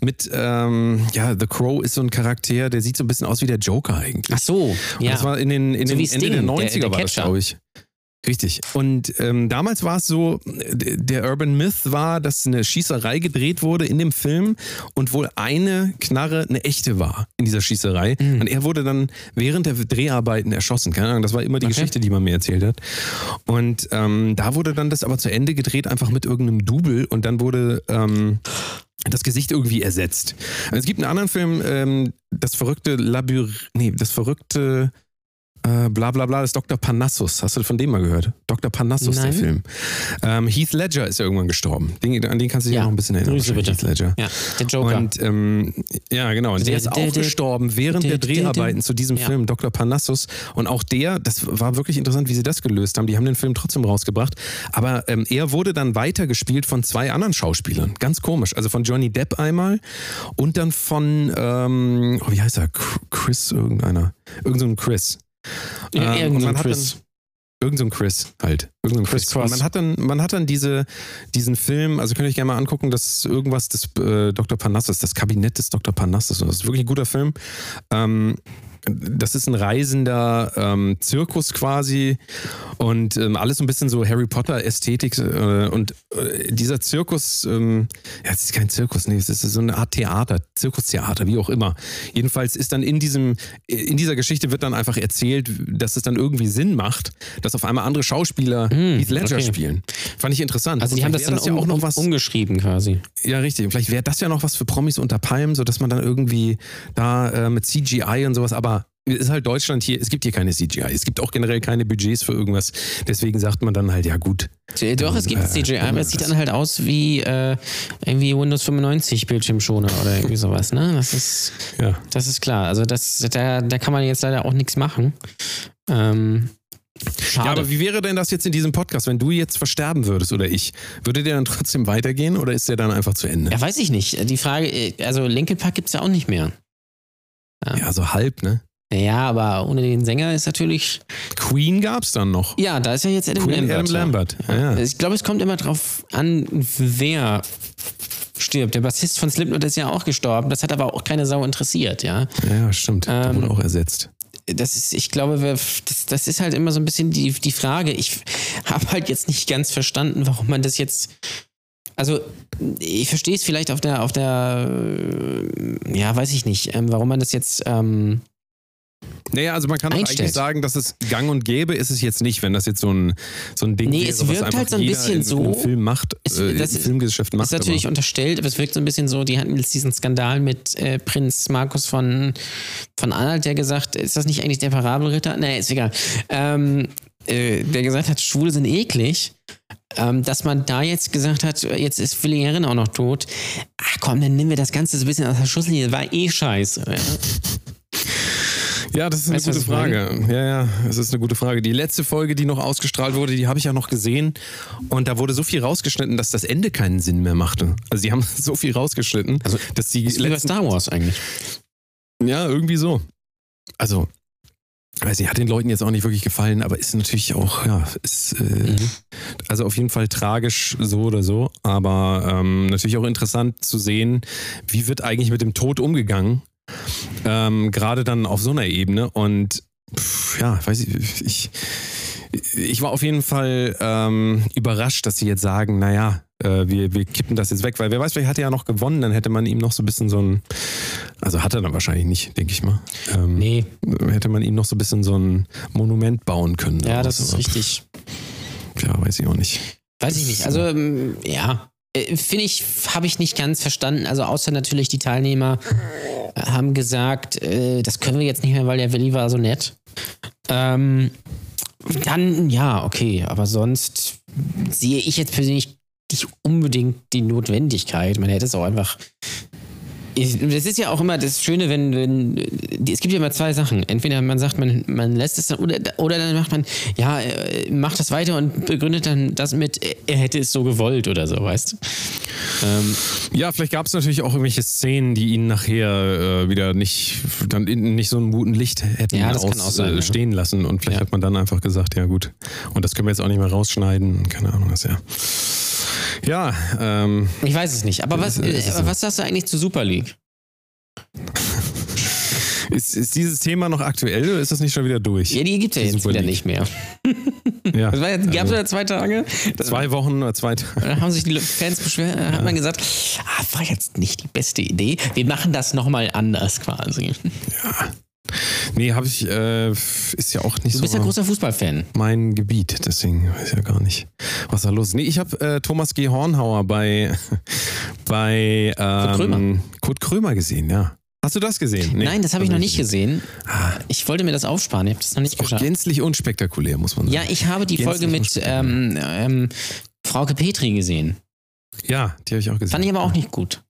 mit, ähm, ja, The Crow ist so ein Charakter, der sieht so ein bisschen aus wie der Joker eigentlich. Ach so, Und ja. Das war in den, in So den Ende der Sting, 90er der- der war das, glaube ich. Richtig. Und ähm, damals war es so, der Urban Myth war, dass eine Schießerei gedreht wurde in dem Film und wohl eine Knarre eine echte war in dieser Schießerei. Mhm. Und er wurde dann während der Dreharbeiten erschossen. Keine Ahnung, das war immer die Okay. Geschichte, die man mir erzählt hat. Und ähm, da wurde dann das aber zu Ende gedreht, einfach mit irgendeinem Double und dann wurde ähm, das Gesicht irgendwie ersetzt. Es gibt einen anderen Film, ähm, das verrückte Labyrinth, nee, das verrückte äh, bla bla bla, das ist Dr. Parnassus. Hast du von dem mal gehört? Dr. Parnassus, der Nein. Film. Ähm, Heath Ledger ist ja irgendwann gestorben. Den, an den kannst du dich Ja. auch noch ein bisschen erinnern. Grüße bitte. Heath Ledger. Ja, der Joker. Und ähm, ja, genau. Und der ist Der- auch der- der- gestorben während der der- der- Dreharbeiten zu diesem ja. Film, Dr. Parnassus. Und auch der, das war wirklich interessant, wie sie das gelöst haben. Die haben den Film trotzdem rausgebracht. Aber ähm, er wurde dann weitergespielt von zwei anderen Schauspielern. Ganz komisch. Also von Johnny Depp einmal und dann von, ähm, oh, wie heißt er? Chris irgendeiner. Irgend so ein Chris. Ja, Ähm, irgend und so ein Chris. Dann, irgend so ein Chris halt. Irgend so ein Chris Chris. Cross. Und man hat dann, man hat dann diese, diesen Film, also könnt ihr euch gerne mal angucken, das ist irgendwas des äh, Dr. Parnassus, das Kabinett des Dr. Parnassus. Und das ist wirklich ein guter Film. Ähm, das ist ein reisender ähm, Zirkus quasi und ähm, alles so ein bisschen so Harry Potter Ästhetik äh, und äh, dieser Zirkus, ähm, ja, es ist kein Zirkus, nee, es ist so eine Art Theater, Zirkustheater, wie auch immer. Jedenfalls ist dann in diesem, in dieser Geschichte wird dann einfach erzählt, dass es dann irgendwie Sinn macht, dass auf einmal andere Schauspieler Heath Ledger okay. spielen. Fand ich interessant. also die haben das dann um, ja auch noch was. umgeschrieben quasi. Ja, richtig. Vielleicht wäre das ja noch was für Promis unter Palmen, so dass man dann irgendwie da äh, mit CGI und sowas, aber ist halt Deutschland hier, es gibt hier keine CGI. Es gibt auch generell keine Budgets für irgendwas. Deswegen sagt man dann halt, ja gut. Doch, es gibt äh, CGI, aber es sieht dann halt aus wie äh, irgendwie Windows 95 Bildschirmschoner oder irgendwie sowas, ne? Das ist, Ja. das ist klar. Also das, da, da kann man jetzt leider auch nichts machen. Ähm, schade. Ja, aber wie wäre denn das jetzt in diesem Podcast, wenn du jetzt versterben würdest oder ich? Würde der dann trotzdem weitergehen oder ist der dann einfach zu Ende? ja, weiß ich nicht. Die Frage, äh, also Linkin Park gibt es ja auch nicht mehr. Ja, so halb, ne? Ja, aber ohne den Sänger ist natürlich. Queen gab's dann noch. Ja, da ist ja jetzt Adam Queen Lambert. Adam Lambert. Ja, ja. Ich glaube, es kommt immer drauf an, wer stirbt. Der Bassist von Slipknot ist ja auch gestorben. Das hat aber auch keine Sau interessiert, ja. Ja, stimmt. Der Ähm, wurde auch ersetzt. das ist, ich glaube, das, das ist halt immer so ein bisschen die, die Frage. Ich habe halt jetzt nicht ganz verstanden, warum man das jetzt. Also, ich verstehe es vielleicht auf der, auf der, ja, weiß ich nicht, ähm, warum man das jetzt, ähm, Naja, also man kann eigentlich sagen, dass es gang und gäbe ist es jetzt nicht, wenn das jetzt so ein, so ein Ding Nee, wäre, es was wirkt einfach halt so ein bisschen so- Film macht, Es- äh, das Filmgeschäft macht. ist natürlich aber, unterstellt, aber es wirkt so ein bisschen so, die hatten jetzt diesen Skandal mit äh, Prinz Markus von, von Anhalt, der gesagt, ist das nicht eigentlich der Parabelritter? Nee, ist egal. Ähm, äh, der gesagt hat, Schwule sind eklig, ähm, dass man da jetzt gesagt hat, jetzt ist Willi Herren auch noch tot. Ach komm, dann nehmen wir das Ganze so ein bisschen aus der Schusslinie. War eh scheiße. (laughs) Ja. Das ist eine Weißt gute? Frage. Ja, ja, das ist eine gute Frage. Die letzte Folge, die noch ausgestrahlt wurde, die habe ich ja noch gesehen. Und da wurde so viel rausgeschnitten, dass das Ende keinen Sinn mehr machte. Also die haben (laughs) so viel rausgeschnitten, Also, dass die Ist wie bei letzten, Star Wars eigentlich. Ja, irgendwie so. Also, weiß nicht, hat den Leuten jetzt auch nicht wirklich gefallen, aber ist natürlich auch, ja, ist äh, also auf jeden Fall tragisch so oder so, aber ähm, natürlich auch interessant zu sehen, wie wird eigentlich mit dem Tod umgegangen. Ähm, Gerade dann auf so einer Ebene und pff, ja, weiß ich, ich, ich war auf jeden Fall ähm, überrascht, dass sie jetzt sagen, naja, äh, wir, wir kippen das jetzt weg, weil wer weiß, vielleicht hat er ja noch gewonnen, dann hätte man ihm noch so ein bisschen so ein, also hat er dann wahrscheinlich nicht, denke ich mal. Ähm, Nee, Hätte man ihm noch so ein bisschen so ein Monument bauen können. ja, das ist richtig. Ja, weiß ich auch nicht. Weiß ich nicht. Also, ähm, ja. Äh, Finde ich, habe ich nicht ganz verstanden. Also, außer natürlich die Teilnehmer äh, haben gesagt, äh, das können wir jetzt nicht mehr, weil der Willi war so nett. Ähm, dann, ja, okay. Aber sonst sehe ich jetzt persönlich nicht unbedingt die Notwendigkeit. Man hätte es auch einfach. Ich- Das ist ja auch immer das Schöne, wenn, wenn es gibt ja immer zwei Sachen. Entweder man sagt, man, man lässt es dann, oder, oder dann macht man, ja, äh, macht das weiter und begründet dann das mit, er hätte es so gewollt oder so, weißt du? Ähm, Ja, vielleicht gab es natürlich auch irgendwelche Szenen, die ihn nachher äh, wieder nicht, dann in nicht so einem guten Licht hätten Ja, das kann auch sein, äh, stehen lassen. Und vielleicht Ja. hat man dann einfach gesagt, ja gut. Und das können wir jetzt auch nicht mehr rausschneiden. Keine Ahnung, was ja. Ja, ähm, ich weiß es nicht. Aber was, äh, was sagst du eigentlich zu Super League? (laughs) ist, ist dieses Thema noch aktuell oder ist das nicht schon wieder durch? Ja, die gibt es ja jetzt Super wieder League. nicht mehr. (laughs) Ja, Das war jetzt, gab es also ja zwei Tage. zwei Wochen oder zwei Tage. Da haben sich die Fans beschwert, da hat man gesagt, ah, war jetzt nicht die beste Idee. Wir machen das nochmal anders quasi. Nee, habe ich, äh, ist ja auch nicht Du so bist ja großer Fußballfan. mein Gebiet, deswegen weiß ich ja gar nicht, was da los ist. Nee, ich habe äh, Thomas G. Hornhauer bei, (laughs) bei ähm, Krömer. Kurt Krömer gesehen, ja. Hast du das gesehen? Nee, Nein, das habe ich noch nicht gesehen. gesehen. Ich wollte mir das aufsparen, ich habe das noch nicht geschafft. gänzlich unspektakulär, muss man sagen. Ja, ich habe die Gänzlich Folge mit ähm, ähm, Frauke Petri gesehen. Ja, die habe ich auch gesehen. Fand ich aber auch nicht gut.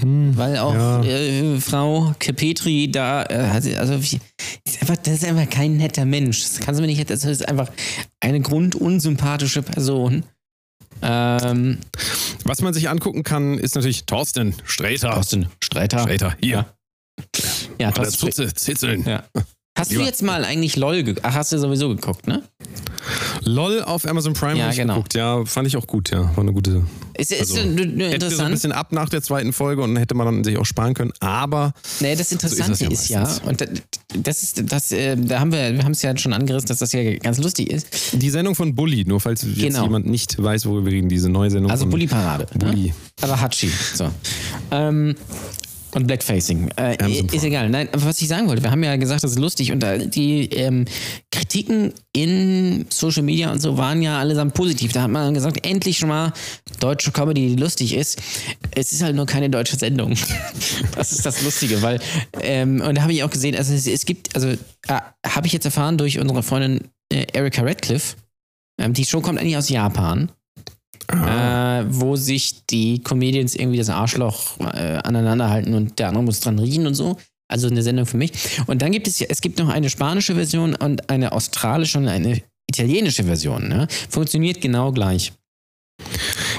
Hm, Weil auch Ja. äh, Frau Petri da, äh, also wie, ist einfach, das ist einfach kein netter Mensch. Das kannst du mir nicht, das ist einfach eine grundunsympathische Person. Ähm, Was man sich angucken kann, ist natürlich Thorsten Sträter. Thorsten Streiter. Sträter, hier. Ja. Ja, Thorsten Sträter. Zitzeln. Ja. Hast Lieber- du jetzt mal eigentlich LOL geguckt? Ach, hast du sowieso geguckt, ne? LOL auf Amazon Prime Ja, genau. geguckt. Ja, fand ich auch gut, ja. War eine gute. Ist, ist Also, Hätte so ein bisschen ab nach der zweiten Folge und dann hätte man dann sich auch sparen können. Aber Nee, das Interessante das ja ist ja, und da- das ist, das, äh, da haben wir, wir haben es ja schon angerissen, dass das ja ganz lustig ist. die Sendung von Bully, nur falls jetzt Genau. jemand nicht weiß, worüber wir reden, diese neue Sendung Also Bully Parade. Ne? Bully. Aber Hachi. So. Ähm, und Blackfacing. Äh, Amazon ist egal. Nein, was ich sagen wollte, wir haben ja gesagt, das ist lustig und da, die ähm, Kritiken in Social Media und so waren ja allesamt positiv. Da hat man gesagt, endlich schon mal deutsche Comedy, die lustig ist. Es ist halt nur keine deutsche Sendung. (laughs) das ist das Lustige, weil, ähm, und da habe ich auch gesehen, also es, es gibt, also äh, habe ich jetzt erfahren durch unsere Freundin äh, Erika Radcliffe, ähm, die Show kommt eigentlich aus Japan äh, wo sich die Comedians irgendwie das Arschloch äh, aneinander halten und der andere muss dran riechen und so. Also eine Sendung für mich. Und dann gibt es ja, es gibt noch eine spanische Version und eine australische und eine italienische Version. Ne? Funktioniert genau gleich.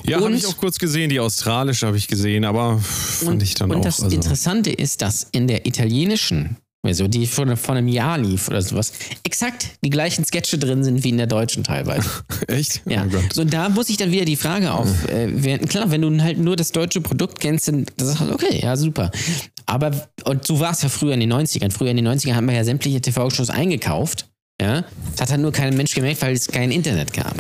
Ja, habe Und- ich auch kurz gesehen. Die australische habe ich gesehen, aber fand Und, ich dann und auch. das also, Interessante ist, dass in der italienischen Version, die von, von einem Jahr lief oder sowas, exakt die gleichen Sketche drin sind wie in der deutschen teilweise. (laughs) echt? Ja, Oh so da muss ich dann wieder die Frage auf. Äh, wer- klar, wenn du halt nur das deutsche Produkt kennst, dann das ist halt okay, ja, super. Aber, und so war es ja früher in den 90ern. Früher in den 90ern haben wir ja sämtliche TV-Shows eingekauft. Ja, das hat halt nur kein Mensch gemerkt, weil es kein Internet gab.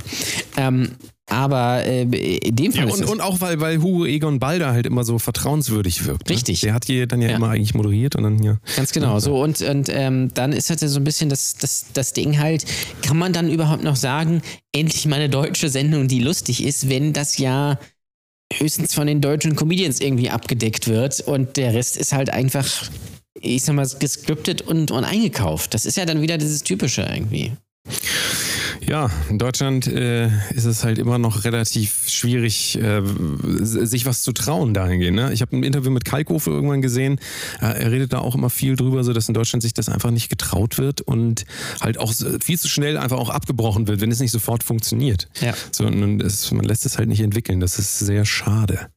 Ähm, aber äh, in dem Fall Ja, ist und, und auch weil, weil Hugo Egon Balder halt immer so vertrauenswürdig wirkt. Ne? Richtig. Der hat hier dann ja, Ja. immer eigentlich moderiert und dann hier. Ganz genau. So, und, und ähm, dann ist halt so ein bisschen das, das, das Ding halt, kann man dann überhaupt noch sagen, endlich mal eine deutsche Sendung, die lustig ist, wenn das ja höchstens von den deutschen Comedians irgendwie abgedeckt wird und der Rest ist halt einfach, ich sag mal, gescriptet und, und eingekauft. Das ist ja dann wieder dieses Typische irgendwie. Ja, in Deutschland äh, ist es halt immer noch relativ schwierig, äh, sich was zu trauen dahingehend. Ne? Ich habe ein Interview mit Kalkofe irgendwann gesehen. Äh, er redet da auch immer viel drüber, so dass in Deutschland sich das einfach nicht getraut wird und halt auch viel zu schnell einfach auch abgebrochen wird, wenn es nicht sofort funktioniert. Ja. So, und es, man lässt es halt nicht entwickeln. Das ist sehr schade.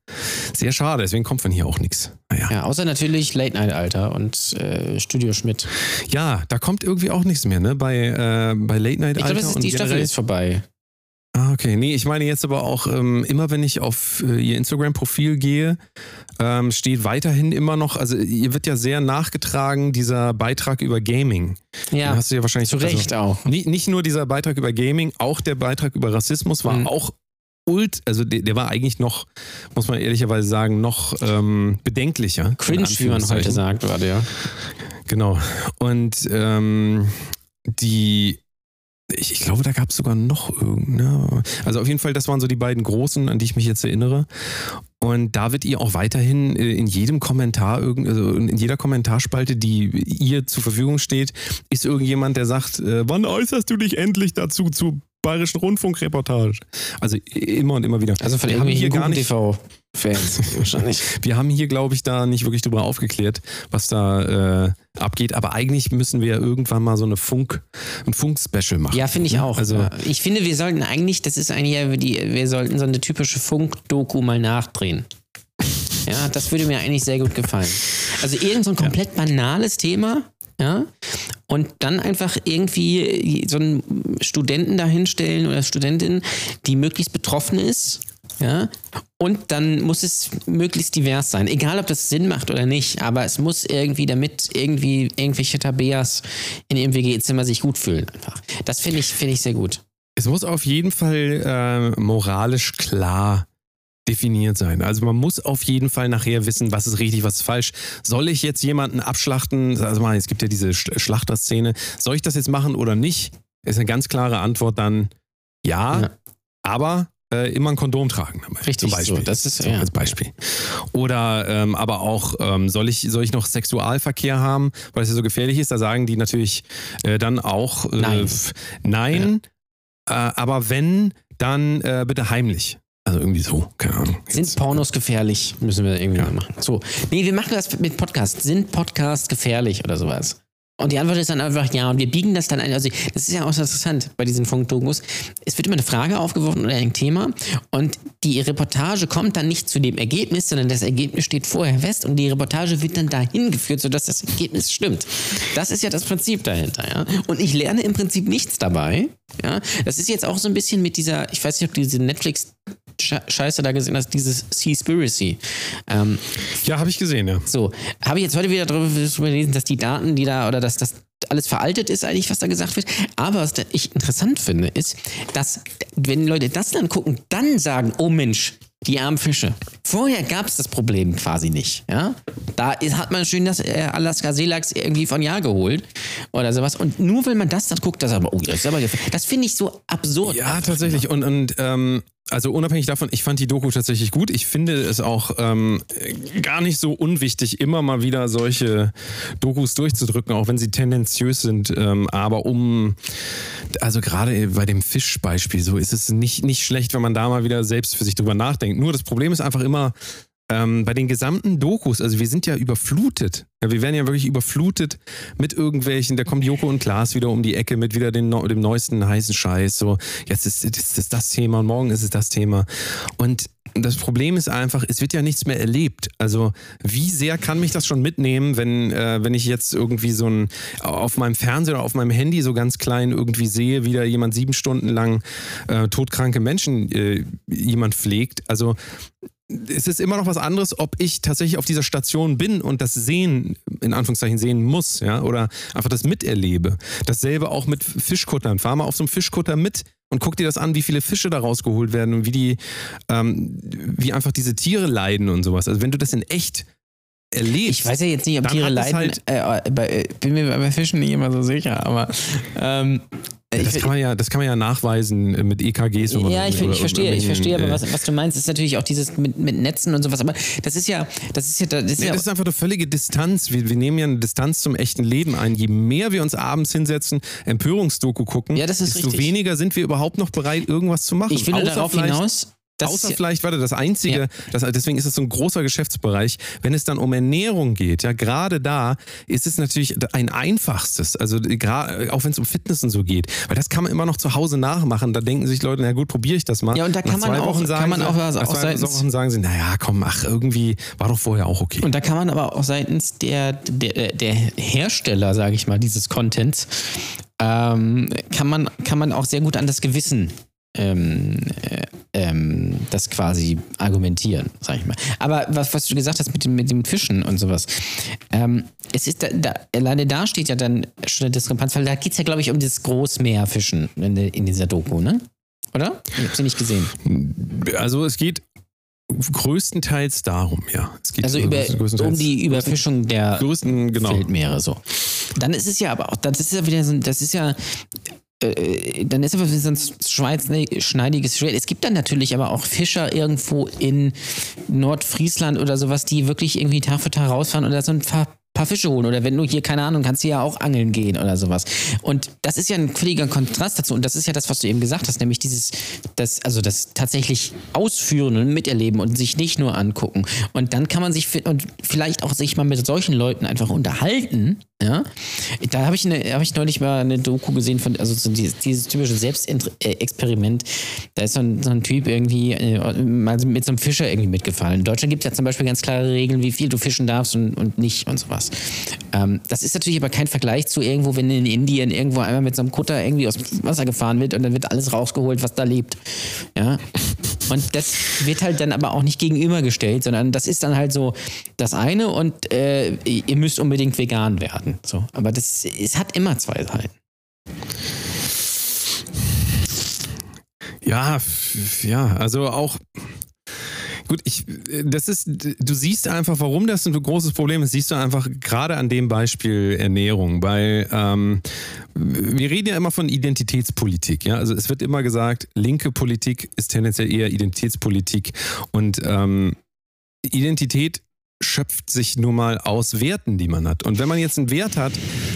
Sehr schade, deswegen kommt von hier auch nichts. Naja. Ja, außer natürlich Late Night Alter und äh, Studio Schmidt. Ja, da kommt irgendwie auch nichts mehr, ne? Bei, äh, bei Late Night Ich Alter. glaube, ist und die Staffel ist vorbei. Ah, okay. Nee, ich meine jetzt aber auch, ähm, immer wenn ich auf äh, ihr Instagram-Profil gehe, ähm, steht weiterhin immer noch, also ihr wird ja sehr nachgetragen, dieser Beitrag über Gaming. Den Ja, hast du ja wahrscheinlich zu Recht auch. Also, nicht, nicht nur dieser Beitrag über Gaming, auch der Beitrag über Rassismus war Mhm. auch ult, also der, der war eigentlich noch, muss man ehrlicherweise sagen, noch ähm, bedenklicher. in Cringe, wie man heute sagt, war der. Genau. Und ähm, die, ich, ich glaube, da gab es sogar noch irgendeine. Also auf jeden Fall, das waren so die beiden großen, an die ich mich jetzt erinnere. Und da wird ihr auch weiterhin äh, in jedem Kommentar, also in jeder Kommentarspalte, die ihr zur Verfügung steht, ist irgendjemand, der sagt, äh, wann äußerst du dich endlich dazu zu Bayerischen Rundfunkreportage? Also immer und immer wieder. Also von Wir haben hier gar nicht TV-Fans (laughs) wahrscheinlich. wir haben hier, glaube ich, da nicht wirklich drüber aufgeklärt, was da äh, abgeht. Aber eigentlich müssen wir ja irgendwann mal so eine Funk, ein Funk-Special machen. Ja, finde ich auch. Also- Ja. ich finde, wir sollten eigentlich, das ist eigentlich, ja die, wir sollten so eine typische Funk-Doku mal nachdrehen. Ja, das würde mir eigentlich sehr gut gefallen. Also irgend so ein komplett banales Thema, ja, und dann einfach irgendwie so einen Studenten dahinstellen oder Studentin, die möglichst betroffen ist, ja, und dann muss es möglichst divers sein. Egal, ob das Sinn macht oder nicht, aber es muss irgendwie, damit irgendwie irgendwelche Tabeas in ihrem WG-Zimmer sich gut fühlen. Einfach. Das finde ich, finde ich sehr gut. Es muss auf jeden Fall äh, moralisch klar definiert sein. Also man muss auf jeden Fall nachher wissen, was ist richtig, was ist falsch. Soll ich jetzt jemanden abschlachten? Also mal, es gibt ja diese Sch- Schlachterszene. Soll ich das jetzt machen oder nicht? Ist eine ganz klare Antwort dann ja, Ja. aber äh, immer ein Kondom tragen dabei. Richtig zum Beispiel. so, das ist- so ja. als Beispiel. Oder ähm, aber auch ähm, soll ich soll ich noch Sexualverkehr haben, weil es ja so gefährlich ist? Da sagen die natürlich äh, dann auch äh, Nein. nein. Äh, aber wenn, dann äh, bitte heimlich. Also irgendwie so, keine Ahnung. Sind Pornos gefährlich? Müssen wir irgendwie Ja. mal machen. So. Nee, wir machen das mit Podcast. Sind Podcasts gefährlich oder sowas? Und die Antwort ist dann einfach ja. Und wir biegen das dann ein. Also, das ist ja auch so interessant bei diesen Funkdokus. Es wird immer eine Frage aufgeworfen oder ein Thema. Und die Reportage kommt dann nicht zu dem Ergebnis, sondern das Ergebnis steht vorher fest. Und die Reportage wird dann dahin geführt, sodass das Ergebnis stimmt. Das ist ja das Prinzip dahinter. Ja? Und ich lerne im Prinzip nichts dabei. Ja? Das ist jetzt auch so ein bisschen mit dieser, ich weiß nicht, ob du diese Netflix. Sche- Scheiße da gesehen hast, dieses Seaspiracy. Ähm, Ja, habe ich gesehen, ja. so, habe ich jetzt heute wieder darüber gelesen, dass die Daten, die da, oder dass das alles veraltet ist, eigentlich, was da gesagt wird. Aber was ich interessant finde, ist, dass, wenn Leute das dann gucken, dann sagen, oh Mensch, die armen Fische. Vorher gab es das Problem quasi nicht. Ja? Da ist, hat man schön das äh, Alaska Seelachs irgendwie von Jahr geholt oder sowas. Und nur wenn man das dann guckt, das aber, oh, das ist aber gefährlich. Das finde ich so absurd. Ja, tatsächlich. Und, und ähm, also unabhängig davon, ich fand die Doku tatsächlich gut. Ich finde es auch ähm, gar nicht so unwichtig, immer mal wieder solche Dokus durchzudrücken, auch wenn sie tendenziös sind. Ähm, aber um, also gerade bei dem Fischbeispiel, so ist es nicht, nicht schlecht, wenn man da mal wieder selbst für sich drüber nachdenkt. Nur das Problem ist einfach immer, ähm, bei den gesamten Dokus, also wir sind ja überflutet. Ja, wir werden ja wirklich überflutet mit irgendwelchen, da kommt Joko und Klaas wieder um die Ecke mit wieder den, dem neuesten heißen Scheiß. So, jetzt ist, ist, ist das Thema und morgen ist es das Thema. Und das Problem ist einfach, es wird ja nichts mehr erlebt. Also wie sehr kann mich das schon mitnehmen, wenn, äh, wenn ich jetzt irgendwie so ein auf meinem Fernseher oder auf meinem Handy so ganz klein irgendwie sehe, wie da jemand sieben Stunden lang äh, todkranke Menschen äh, jemand pflegt. Also es ist immer noch was anderes, ob ich tatsächlich auf dieser Station bin und das sehen, in Anführungszeichen sehen muss, ja, oder einfach das miterlebe. Dasselbe auch mit Fischkuttern. Fahr mal auf so einem Fischkutter mit und guck dir das an, wie viele Fische da rausgeholt werden und wie die, ähm, wie einfach diese Tiere leiden und sowas. Also wenn du das in echt erlebst. Ich weiß ja jetzt nicht, ob Tiere leiden. halt- äh, bei, äh, bin mir bei Fischen nicht immer so sicher, aber ähm, Das kann man ja, das kann man ja nachweisen äh, mit EKGs. man Ja, ich, oder ich verstehe, ich verstehe, aber irgendwelchen, was, was du meinst, ist natürlich auch dieses mit, mit Netzen und sowas. Aber das ist ja, das ist ja, das ist Nee, ja das ist einfach eine völlige Distanz. Wir, wir nehmen ja eine Distanz zum echten Leben ein. Je mehr wir uns abends hinsetzen, Empörungsdoku gucken, Ja, das ist desto richtig. weniger sind wir überhaupt noch bereit, irgendwas zu machen. ich will darauf hinaus, dass Außer vielleicht, warte, das Einzige, Ja. das, deswegen ist es so ein großer Geschäftsbereich, wenn es dann um Ernährung geht, ja, gerade da ist es natürlich ein einfachstes, also gerade, auch wenn es um Fitness und so geht, weil das kann man immer noch zu Hause nachmachen, da denken sich Leute, na gut, probiere ich das mal. Ja, und da kann man auch- Wochen kann sagen man sie, auch was- nach auch zwei seitens- Wochen sagen sie, naja, komm, ach, irgendwie war doch vorher auch okay. Und da kann man aber auch seitens der, der, der Hersteller, sage ich mal, dieses Contents, ähm, kann, man, kann man auch sehr gut an das Gewissen ähm, äh, ähm, das quasi argumentieren, sag ich mal. Aber was, was du gesagt hast mit dem, mit dem Fischen und sowas, ähm, es ist da, da, alleine da steht ja dann schon eine Diskrepanz, weil da geht es ja, glaube ich, um das Großmeerfischen in, in dieser Doku, ne? Oder? Ich habe sie nicht gesehen. Also es geht größtenteils darum, ja. Es geht Also über, größtenteils- um die Überfischung der größten, genau. Feldmeere so. Dann ist es ja aber auch, das ist ja wieder so, das ist ja, äh, dann ist aber so ein schweißschneidiges Schwert. Es gibt dann natürlich aber auch Fischer irgendwo in Nordfriesland oder sowas, die wirklich irgendwie Tag für Tag rausfahren oder so ein paar, paar Fische holen. Oder wenn du hier, keine Ahnung, kannst du ja auch angeln gehen oder sowas. Und das ist ja ein völliger Kontrast dazu. Und das ist ja das, was du eben gesagt hast, nämlich dieses, das, also das tatsächlich Ausführen und Miterleben und sich nicht nur angucken. Und dann kann man sich und vielleicht auch sich mal mit solchen Leuten einfach unterhalten. Ja, da habe ich, hab ich neulich mal eine Doku gesehen von, also so dieses, dieses typische Selbstexperiment. Da ist so ein, so ein Typ irgendwie äh, mit so einem Fischer irgendwie mitgefallen. In Deutschland gibt es ja zum Beispiel ganz klare Regeln, wie viel du fischen darfst und, und nicht und sowas. Ähm, das ist natürlich aber kein Vergleich zu irgendwo, wenn in Indien irgendwo einmal mit so einem Kutter irgendwie aus dem Wasser gefahren wird und dann wird alles rausgeholt, was da lebt. Ja. Und das wird halt dann aber auch nicht gegenübergestellt, sondern das ist dann halt so das eine und äh, ihr müsst unbedingt vegan werden. So. Aber das, es hat immer zwei Seiten. Ja, ja, also auch. Gut, ich, das ist, du siehst einfach, warum das ein großes Problem ist, siehst du einfach gerade an dem Beispiel Ernährung, weil ähm, wir reden ja immer von Identitätspolitik, ja, also es wird immer gesagt, linke Politik ist tendenziell eher Identitätspolitik und ähm, Identität schöpft sich nur mal aus Werten, die man hat. Und wenn man jetzt einen Wert hat,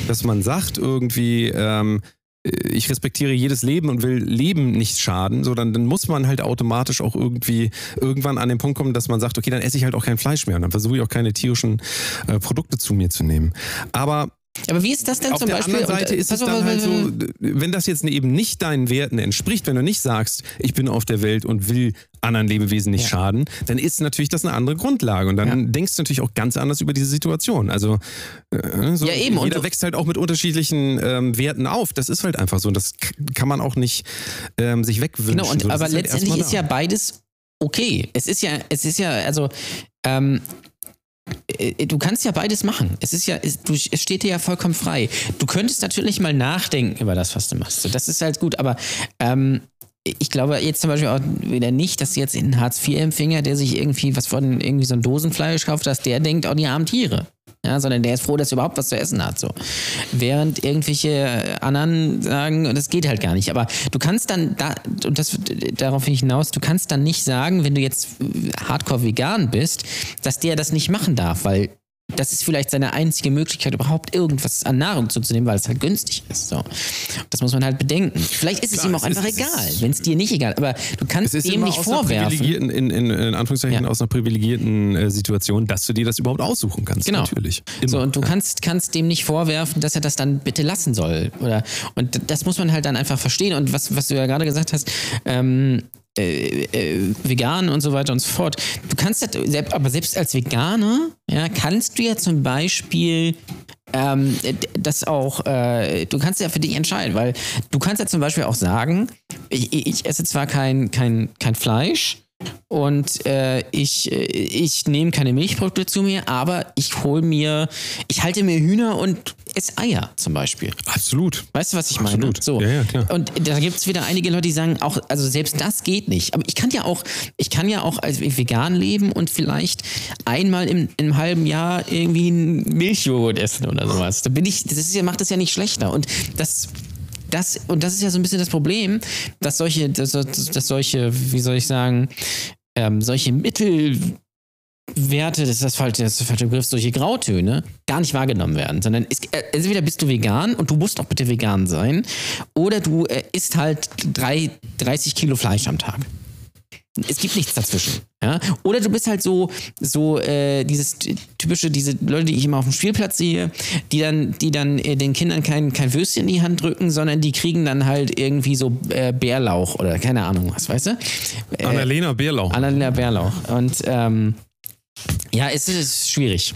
dass man sagt irgendwie, ähm, ich respektiere jedes Leben und will Leben nicht schaden, so dann, dann muss man halt automatisch auch irgendwie irgendwann an den Punkt kommen, dass man sagt, okay, dann esse ich halt auch kein Fleisch mehr und dann versuche ich auch keine tierischen äh, Produkte zu mir zu nehmen. Aber Aber wie ist das denn auf zum der Beispiel? anderen Seite und, äh, ist es auf, dann halt so, auf, wenn das jetzt eben nicht deinen Werten entspricht, wenn du nicht sagst, ich bin auf der Welt und will anderen Lebewesen nicht Ja. schaden, dann ist natürlich das eine andere Grundlage und dann Ja. denkst du natürlich auch ganz anders über diese Situation. Also äh, so, Ja, eben. Und jeder du- wächst halt auch mit unterschiedlichen ähm, Werten auf. Das ist halt einfach so und das kann man auch nicht ähm, sich wegwünschen. Genau, und, so, aber ist halt letztendlich erstmal ist ja beides okay. Es ist ja, es ist ja, also, ähm, äh, du kannst ja beides machen. Es ist ja, es, steht dir ja vollkommen frei. Du könntest natürlich mal nachdenken über das, was du machst. Das ist halt gut, aber ähm, ich glaube jetzt zum Beispiel auch wieder nicht, dass jetzt ein Hartz-IV-Empfänger, der sich irgendwie was von irgendwie so ein Dosenfleisch kauft, dass der denkt, oh, die armen Tiere. Ja, sondern der ist froh, dass er überhaupt was zu essen hat. So. Während irgendwelche anderen sagen, das geht halt gar nicht. Aber du kannst dann, da, und das darauf hinaus, du kannst dann nicht sagen, wenn du jetzt hardcore vegan bist, dass der das nicht machen darf, weil das ist vielleicht seine einzige Möglichkeit, überhaupt irgendwas an Nahrung zuzunehmen, weil es halt günstig ist. So. Das muss man halt bedenken. Vielleicht ist es Klar, ihm auch es ist- einfach es egal, ist- wenn es dir nicht egal ist. Aber du kannst Es ist dem nicht vorwerfen. in, in, in Anführungszeichen Ja. aus einer privilegierten äh, Situation, dass du dir das überhaupt aussuchen kannst. Genau. Natürlich. Immer. So, und du kannst, kannst dem nicht vorwerfen, dass er das dann bitte lassen soll. Oder, und das muss man halt dann einfach verstehen. Und was, was du ja gerade gesagt hast, ähm, äh, äh, vegan und so weiter und so fort. Du kannst das, aber selbst als Veganer, ja, kannst du ja zum Beispiel ähm, das auch, äh, du kannst ja für dich entscheiden, weil du kannst ja zum Beispiel auch sagen, ich, ich esse zwar kein, kein, kein Fleisch, und äh, ich, ich nehme keine Milchprodukte zu mir, aber ich hole mir, ich halte mir Hühner und esse Eier zum Beispiel. Absolut. Weißt du, was ich Absolut. meine? So. Ja, ja, klar. Und da gibt es wieder einige Leute, die sagen, auch, also selbst das geht nicht. Aber ich kann ja auch, ich kann ja auch als vegan leben und vielleicht einmal im, im halben Jahr irgendwie einen Milchjoghurt essen oder sowas. Da bin ich, das ist ja, macht das ja nicht schlechter. Und das das, und das ist ja so ein bisschen das Problem, dass solche, dass, dass solche, wie soll ich sagen, ähm, solche Mittelwerte, das ist das falsche, das ist der falsche Begriff, solche Grautöne gar nicht wahrgenommen werden, sondern es, äh, entweder bist du vegan und du musst auch bitte vegan sein, oder du äh, isst halt drei, 30 Kilo Fleisch am Tag. Es gibt nichts dazwischen. Ja? Oder du bist halt so, so äh, dieses typische, diese Leute, die ich immer auf dem Spielplatz sehe, die dann, die dann äh, den Kindern kein, kein Würstchen in die Hand drücken, sondern die kriegen dann halt irgendwie so äh, Bärlauch oder keine Ahnung was, weißt du? Äh, Annalena Bärlauch. Annalena Bärlauch. Und ähm, ja, es ist schwierig.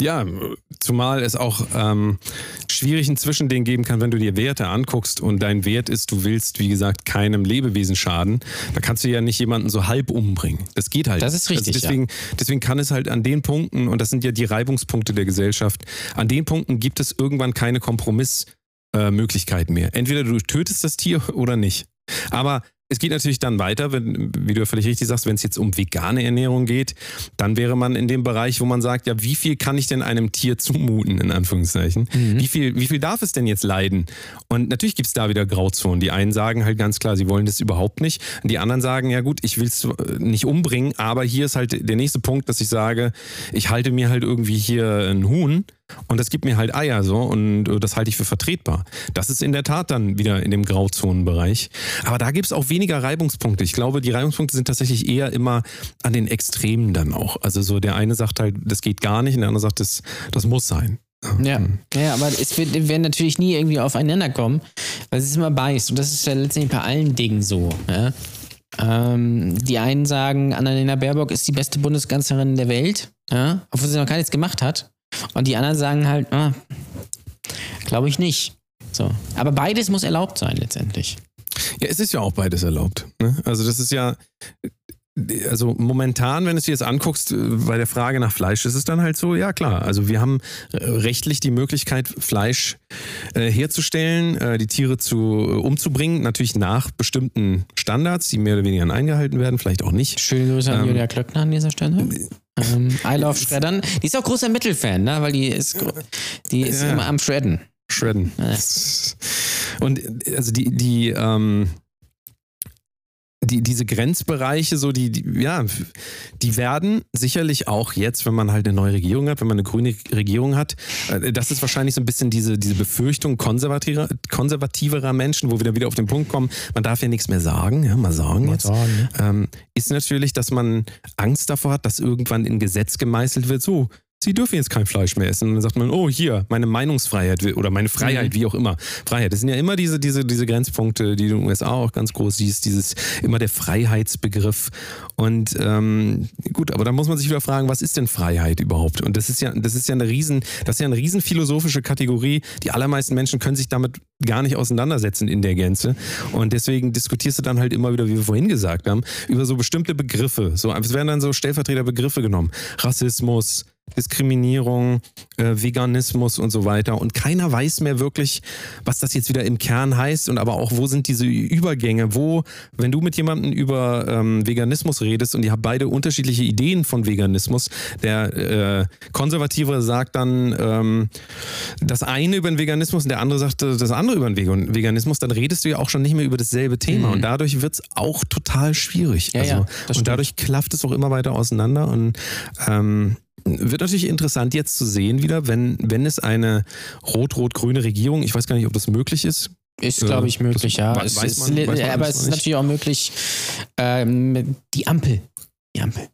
Ja, zumal es auch ähm, schwierig ein Zwischending geben kann, wenn du dir Werte anguckst und dein Wert ist, du willst, wie gesagt, keinem Lebewesen schaden. Da kannst du ja nicht jemanden so halb umbringen. Das geht halt. Das ist richtig, Also deswegen, deswegen kann es halt an den Punkten, und das sind ja die Reibungspunkte der Gesellschaft, an den Punkten gibt es irgendwann keine Kompromissmöglichkeiten mehr. Entweder du tötest das Tier oder nicht. Aber es geht natürlich dann weiter, wenn, wie du ja völlig richtig sagst, wenn es jetzt um vegane Ernährung geht, dann wäre man in dem Bereich, wo man sagt, ja, wie viel kann ich denn einem Tier zumuten, in Anführungszeichen? Wie, viel, wie viel darf es denn jetzt leiden? Und natürlich gibt es da wieder Grauzonen. Die einen sagen halt ganz klar, sie wollen das überhaupt nicht. Die anderen sagen, ja gut, ich will es nicht umbringen, aber hier ist halt der nächste Punkt, dass ich sage, ich halte mir halt irgendwie hier ein Huhn und das gibt mir halt Eier so und äh, das halte ich für vertretbar. Das ist in der Tat dann wieder in dem Grauzonenbereich. Aber da gibt es auch weniger Reibungspunkte. Ich glaube, die Reibungspunkte sind tatsächlich eher immer an den Extremen dann auch. Also so der eine sagt halt, das geht gar nicht und der andere sagt, das, das muss sein. Ja, ja aber es wird, wir werden natürlich nie irgendwie aufeinander kommen, weil es ist immer beißt. Und das ist ja letztendlich bei allen Dingen so. Ja? Ähm, die einen sagen, Annalena Baerbock ist die beste Bundeskanzlerin der Welt, ja? obwohl sie noch gar nichts gemacht hat. Und die anderen sagen halt, ah, glaube ich nicht. So. Aber beides muss erlaubt sein letztendlich. Ja, es ist ja auch beides erlaubt. Ne? Also das ist ja, also momentan, wenn du es dir jetzt anguckst, äh, bei der Frage nach Fleisch, ist es dann halt so, ja klar, also wir haben äh, rechtlich die Möglichkeit, Fleisch äh, herzustellen, äh, die Tiere zu, äh, umzubringen, natürlich nach bestimmten Standards, die mehr oder weniger eingehalten werden, vielleicht auch nicht. Schöne Grüße an Ähm, Julia Klöckner an dieser Stelle. Ähm, (laughs) I love Shreddern. Die ist auch großer Metal-Fan, ne? weil die ist, die ist Ja. immer am Shredden. Shredden. Ja. Und also die, die, ähm, die, diese Grenzbereiche, so die, die, ja, die werden sicherlich auch jetzt, wenn man halt eine neue Regierung hat, wenn man eine grüne Regierung hat, äh, das ist wahrscheinlich so ein bisschen diese, diese Befürchtung konservativer, konservativerer Menschen, wo wir dann wieder auf den Punkt kommen, man darf ja nichts mehr sagen, ja, mal sagen jetzt, ähm, ist natürlich, dass man Angst davor hat, dass irgendwann in Gesetz gemeißelt wird, so, Sie dürfen jetzt kein Fleisch mehr essen. Und dann sagt man, oh, hier, meine Meinungsfreiheit oder meine Freiheit, wie auch immer. Freiheit. Das sind ja immer diese, diese, diese Grenzpunkte, die du in den USA auch ganz groß siehst, dieses immer der Freiheitsbegriff. Und ähm, gut, aber da muss man sich wieder fragen, was ist denn Freiheit überhaupt? Und das ist ja, das ist ja eine riesen, das ist ja eine riesen philosophische Kategorie. Die allermeisten Menschen können sich damit gar nicht auseinandersetzen in der Gänze. Und deswegen diskutierst du dann halt immer wieder, wie wir vorhin gesagt haben, über so bestimmte Begriffe. So, es werden dann so Stellvertreterbegriffe genommen. Rassismus, Diskriminierung, äh, Veganismus und so weiter. Und keiner weiß mehr wirklich, was das jetzt wieder im Kern heißt und aber auch, wo sind diese Übergänge, wo, wenn du mit jemandem über ähm, Veganismus redest und ihr habt beide unterschiedliche Ideen von Veganismus, der äh, Konservative sagt dann ähm, das eine über den Veganismus und der andere sagt äh, das andere über den Vegan- Veganismus, dann redest du ja auch schon nicht mehr über dasselbe Thema. Und dadurch wird es auch total schwierig. Ja, also, ja, und dadurch klafft es auch immer weiter auseinander. Und ähm, wird natürlich interessant jetzt zu sehen wieder, wenn, wenn es eine rot-rot-grüne Regierung, ich weiß gar nicht, ob das möglich ist. Ist, Äh, glaube ich, möglich, das ja. weiß Es man- ist, weiß man aber es ist natürlich auch möglich, ähm, die Ampel. Die Ampel.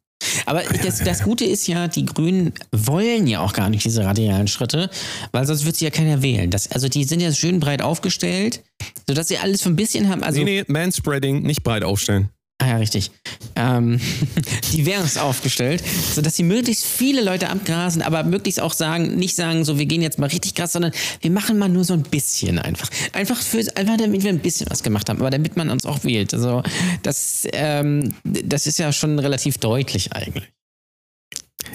Aber das, das Gute ist ja, die Grünen wollen ja auch gar nicht diese radikalen Schritte, weil sonst wird sie ja keiner wählen. Das, also die sind ja schön breit aufgestellt, sodass sie alles für ein bisschen haben. Also, nee, nee, Manspreading, nicht breit aufstellen. Ah ja, richtig. Ähm, (laughs) divers aufgestellt, sodass sie möglichst viele Leute abgrasen, aber möglichst auch sagen, nicht sagen, so wir gehen jetzt mal richtig krass, sondern wir machen mal nur so ein bisschen einfach. Einfach für einfach damit wir ein bisschen was gemacht haben, aber damit man uns auch wählt. Also das, ähm, das ist ja schon relativ deutlich eigentlich.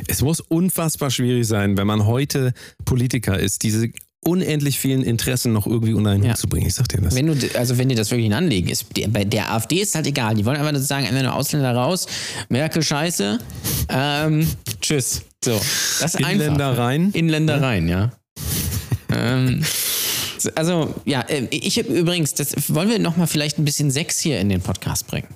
Es muss unfassbar schwierig sein, wenn man heute Politiker ist, diese unendlich vielen Interessen noch irgendwie unter einen Ja. Hut zu bringen. Ich sag dir das. Wenn du, also wenn dir das wirklich ein Anliegen ist, der, bei der AfD ist halt egal. Die wollen einfach nur sagen, einfach nur Ausländer raus, Merkel scheiße, ähm, tschüss. So, das ist einfach. Inländer rein. Inländer rein, ja. ähm, Also, ja, äh, ich habe übrigens, das wollen wir nochmal vielleicht ein bisschen Sex hier in den Podcast bringen.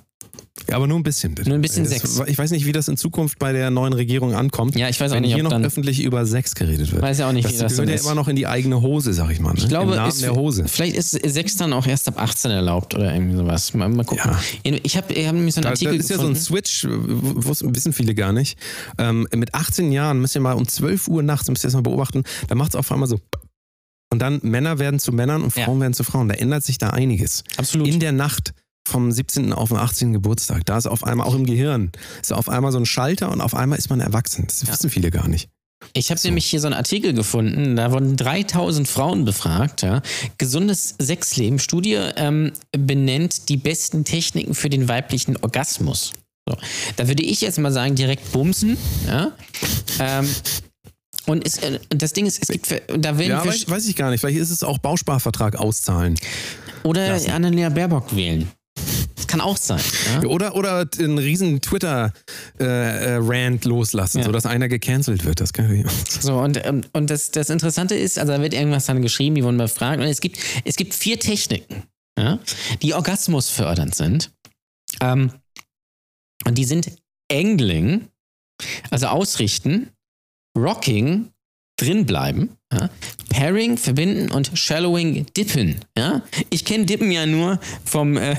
Ja, aber nur ein bisschen bitte. Nur ein bisschen das, Sex. Ich weiß nicht, wie das in Zukunft bei der neuen Regierung ankommt. Ja, ich weiß auch wenn nicht, hier ob noch öffentlich über Sex geredet wird. Weiß ja auch nicht, das wie das gehört ja ist. immer noch in die eigene Hose, sag ich mal. Ne? Ich glaube, Im Namen ist, der Hose. vielleicht ist Sex dann auch erst ab 18 erlaubt oder irgendwie sowas. Mal, mal gucken. Ich habe hab nämlich so einen Da, Artikel ist ja so ein gefunden. Switch, wissen viele gar nicht. Ähm, mit 18 Jahren müsst ihr mal um 12 Uhr nachts, müsst ihr das mal beobachten, da macht es auf einmal so. Und dann Männer werden zu Männern und Ja. Frauen werden zu Frauen. Da ändert sich da einiges. Absolut. In der Nacht vom 17. auf den 18. Geburtstag, da ist auf einmal auch im Gehirn, ist auf einmal so ein Schalter und auf einmal ist man erwachsen. Das wissen viele gar nicht. Ich habe nämlich hier so einen Artikel gefunden, da wurden 3000 Frauen befragt. Ja. Gesundes Sexleben. Studie ähm, benennt die besten Techniken für den weiblichen Orgasmus. So. Da würde ich jetzt mal sagen, direkt bumsen. Ja. Ähm, und es, äh, das Ding ist, es gibt, da werden Ja, weiß, weiß ich gar nicht. Vielleicht ist es auch Bausparvertrag auszahlen. oder Annalena Baerbock wählen. Kann auch sein. Ja. Oder, oder einen riesen Twitter-Rant loslassen, Ja. sodass einer gecancelt wird. Das kann natürlich auch. (laughs) So, und, und, und das, das Interessante ist, also da wird irgendwas dann geschrieben, die wurden befragt, und es gibt, es gibt vier Techniken, ja, die orgasmusfördernd sind. Ähm, und die sind Angling, also ausrichten, Rocking, drinbleiben, ja, Pairing, verbinden und Shallowing, dippen. Ja? Ich kenne Dippen ja nur vom. Äh,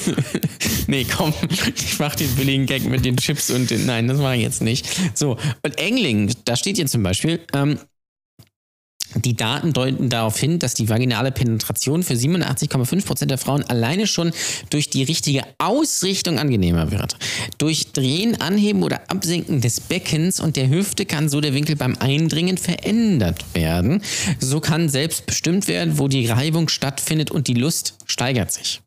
(laughs) nee, komm, ich mach den billigen Gag mit den Chips und den. Nein, das mache ich jetzt nicht. So, und Angling, da steht hier zum Beispiel. Ähm, die Daten deuten darauf hin, dass die vaginale Penetration für 87,5% der Frauen alleine schon durch die richtige Ausrichtung angenehmer wird. Durch Drehen, Anheben oder Absenken des Beckens und der Hüfte kann so der Winkel beim Eindringen verändert werden. So kann selbst bestimmt werden, wo die Reibung stattfindet und die Lust steigert sich.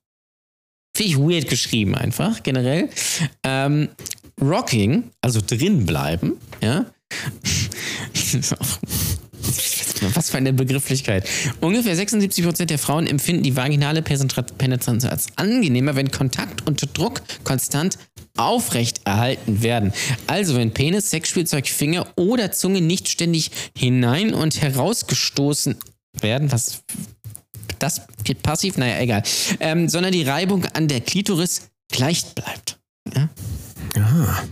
Finde ich weird geschrieben einfach, generell. Ähm, Rocking, also drin bleiben, ja. (laughs) Was für eine Begrifflichkeit. Ungefähr 76% der Frauen empfinden die vaginale Penetra- Penetration als angenehmer, wenn Kontakt und Druck konstant aufrecht erhalten werden. Also wenn Penis, Sexspielzeug, Finger oder Zunge nicht ständig hinein und herausgestoßen werden, was das passiv, naja, egal, ähm, sondern die Reibung an der Klitoris gleich bleibt. Ja? Ja.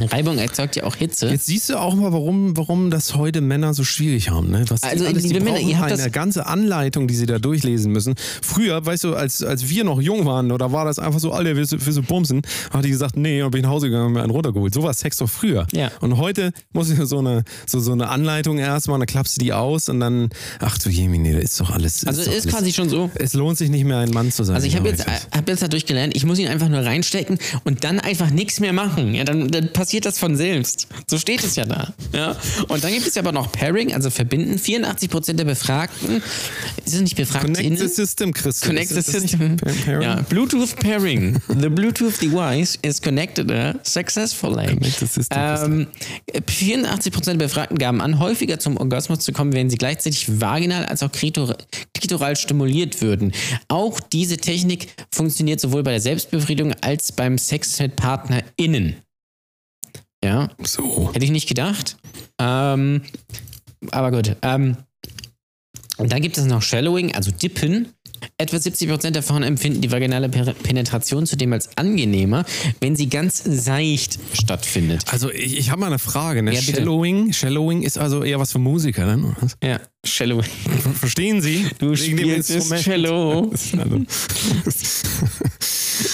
Reibung erzeugt ja auch Hitze. Jetzt siehst du auch mal, warum, warum das heute Männer so schwierig haben. Ne? Was die Also, alles, die liebe Männer, brauchen ihr habt eine das- ganze Anleitung, die sie da durchlesen müssen. Früher, weißt du, als, als wir noch jung waren, oder war das einfach so, Alter, willst du, willst du bumsen? Hat die gesagt, nee, und bin ich nach Hause gegangen und mir einen runtergeholt. So war Sex doch früher. Ja. Und heute muss ich so eine, so, so eine Anleitung erstmal, dann klappst du die aus und dann, ach du Jemine, da ist doch alles. Also ist doch ist alles, quasi schon so. Es lohnt sich nicht mehr, ein Mann zu sein. Also ich habe jetzt, hab jetzt dadurch gelernt, ich muss ihn einfach nur reinstecken und dann einfach nichts mehr machen. Ja, dann, dann passiert das von selbst. So steht es ja da. Ja? Und dann gibt es ja aber noch Pairing, also verbinden. 84% der Befragten, es nicht befragt? Connect the system, Christian. Connect the system. Ja, Bluetooth Pairing. The Bluetooth device is connected uh, successfully. Connect the system, Ähm, 84% der Befragten gaben an, häufiger zum Orgasmus zu kommen, wenn sie gleichzeitig vaginal als auch klitor klitoral stimuliert würden. Auch diese Technik funktioniert sowohl bei der Selbstbefriedigung als beim Sex mit PartnerInnen. Ja, So. Hätte ich nicht gedacht. Ähm, aber gut. Ähm, und dann gibt es noch Shallowing, also Dippen. Etwa 70% der Frauen empfinden die vaginale Penetration zudem als angenehmer, wenn sie ganz seicht stattfindet. Also ich, ich habe mal eine Frage. Ne? Ja. Shallowing, Shallowing ist also eher was für Musiker, ne? Ja, Shallowing. Verstehen Sie? Du spielst das. Cello. (laughs)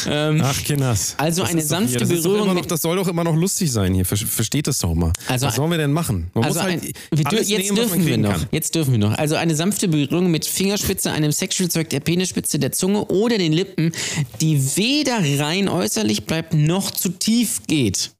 Ähm, Ach, Kinders. Also eine sanfte das Berührung noch, Das soll doch immer noch lustig sein hier. Ver- Versteht das doch mal. Also was sollen wir denn machen? Man Also muss ein, halt wir, jetzt nehmen, dürfen wir noch. kann. Jetzt dürfen wir noch. Also eine sanfte Berührung mit Fingerspitze, einem Sexspielzeug der Penisspitze, der Zunge oder den Lippen, die weder rein äußerlich bleibt noch zu tief geht.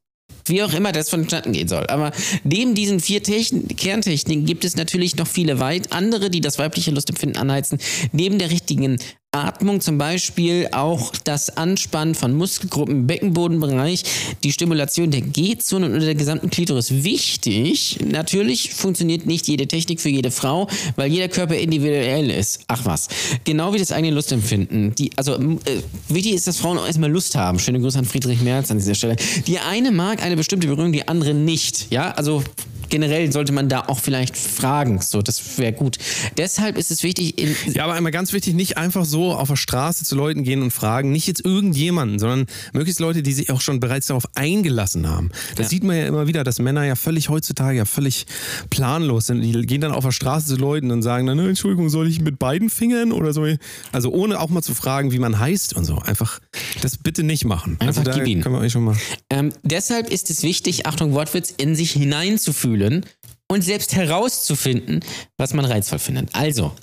Wie auch immer das vonstatten gehen soll. Aber neben diesen vier Techn Kerntechniken gibt es natürlich noch viele weit andere, die das weibliche Lustempfinden anheizen. Neben der richtigen Atmung zum Beispiel auch das Anspannen von Muskelgruppen im Beckenbodenbereich, die Stimulation der G-Zone und der gesamten Klitoris. Wichtig, natürlich funktioniert nicht jede Technik für jede Frau, weil jeder Körper individuell ist. Ach was. Genau wie das eigene Lustempfinden. Die, also äh, wichtig ist, dass Frauen auch erstmal Lust haben. Schöne Grüße an Friedrich Merz an dieser Stelle. Die eine mag eine bestimmte Berührung, die andere nicht. Ja, also generell sollte man da auch vielleicht fragen. So, das wäre gut. Deshalb ist es wichtig, Ja, aber einmal ganz wichtig, nicht einfach so auf der Straße zu Leuten gehen und fragen, nicht jetzt irgendjemanden, sondern möglichst Leute, die sich auch schon bereits darauf eingelassen haben. Das Ja. sieht man ja immer wieder, dass Männer ja völlig heutzutage ja völlig planlos sind. Die gehen dann auf der Straße zu Leuten und sagen dann, "Ne, Entschuldigung, soll ich mit beiden Fingern oder so? Also ohne auch mal zu fragen, wie man heißt und so. Einfach das bitte nicht machen. Einfach also da gib ihn. können wir euch schon mal. Ähm, deshalb ist es wichtig, Achtung, Wortwitz, in sich hineinzufühlen und selbst herauszufinden, was man reizvoll findet. Also,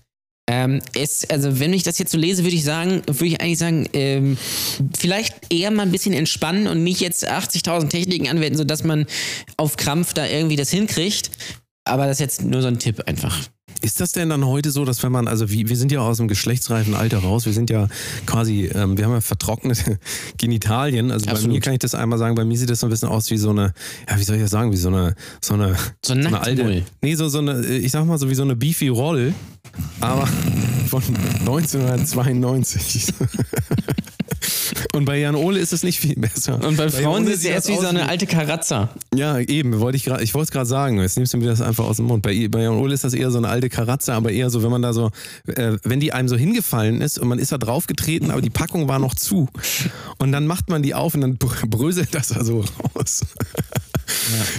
ähm, es, also wenn ich das jetzt so lese, würde ich sagen, würde ich eigentlich sagen, ähm, vielleicht eher mal ein bisschen entspannen und nicht jetzt 80.000 Techniken anwenden, sodass man auf Krampf da irgendwie das hinkriegt. Aber das ist jetzt nur so ein Tipp einfach. Ist das denn dann heute so, dass wenn man, also wie, wir sind ja aus dem geschlechtsreifen Alter raus, wir sind ja quasi, ähm, wir haben ja vertrocknete (laughs) Genitalien. Also bei Absolut. mir kann ich das einmal sagen, bei mir sieht das so ein bisschen aus wie so eine, ja, wie soll ich das sagen, wie so eine, so eine, So ein eine Nacktmull. Nee, so, so eine, ich sag mal so wie so eine Beefy Roll, aber (laughs) von 1992. (laughs) Und bei Jan Ole ist es nicht viel besser. Und bei Jan Frauen sieht sie erst wie so eine alte Karazza. ja, eben, wollte ich gerade, ich wollte es gerade sagen. Jetzt nimmst du mir das einfach aus dem Mund. Bei, bei Jan Ole ist das eher so eine alte Karatze, aber eher so, wenn man da so, äh, wenn die einem so hingefallen ist und man ist da draufgetreten, aber die Packung war noch zu. Und dann macht man die auf und dann br- bröselt das da so raus.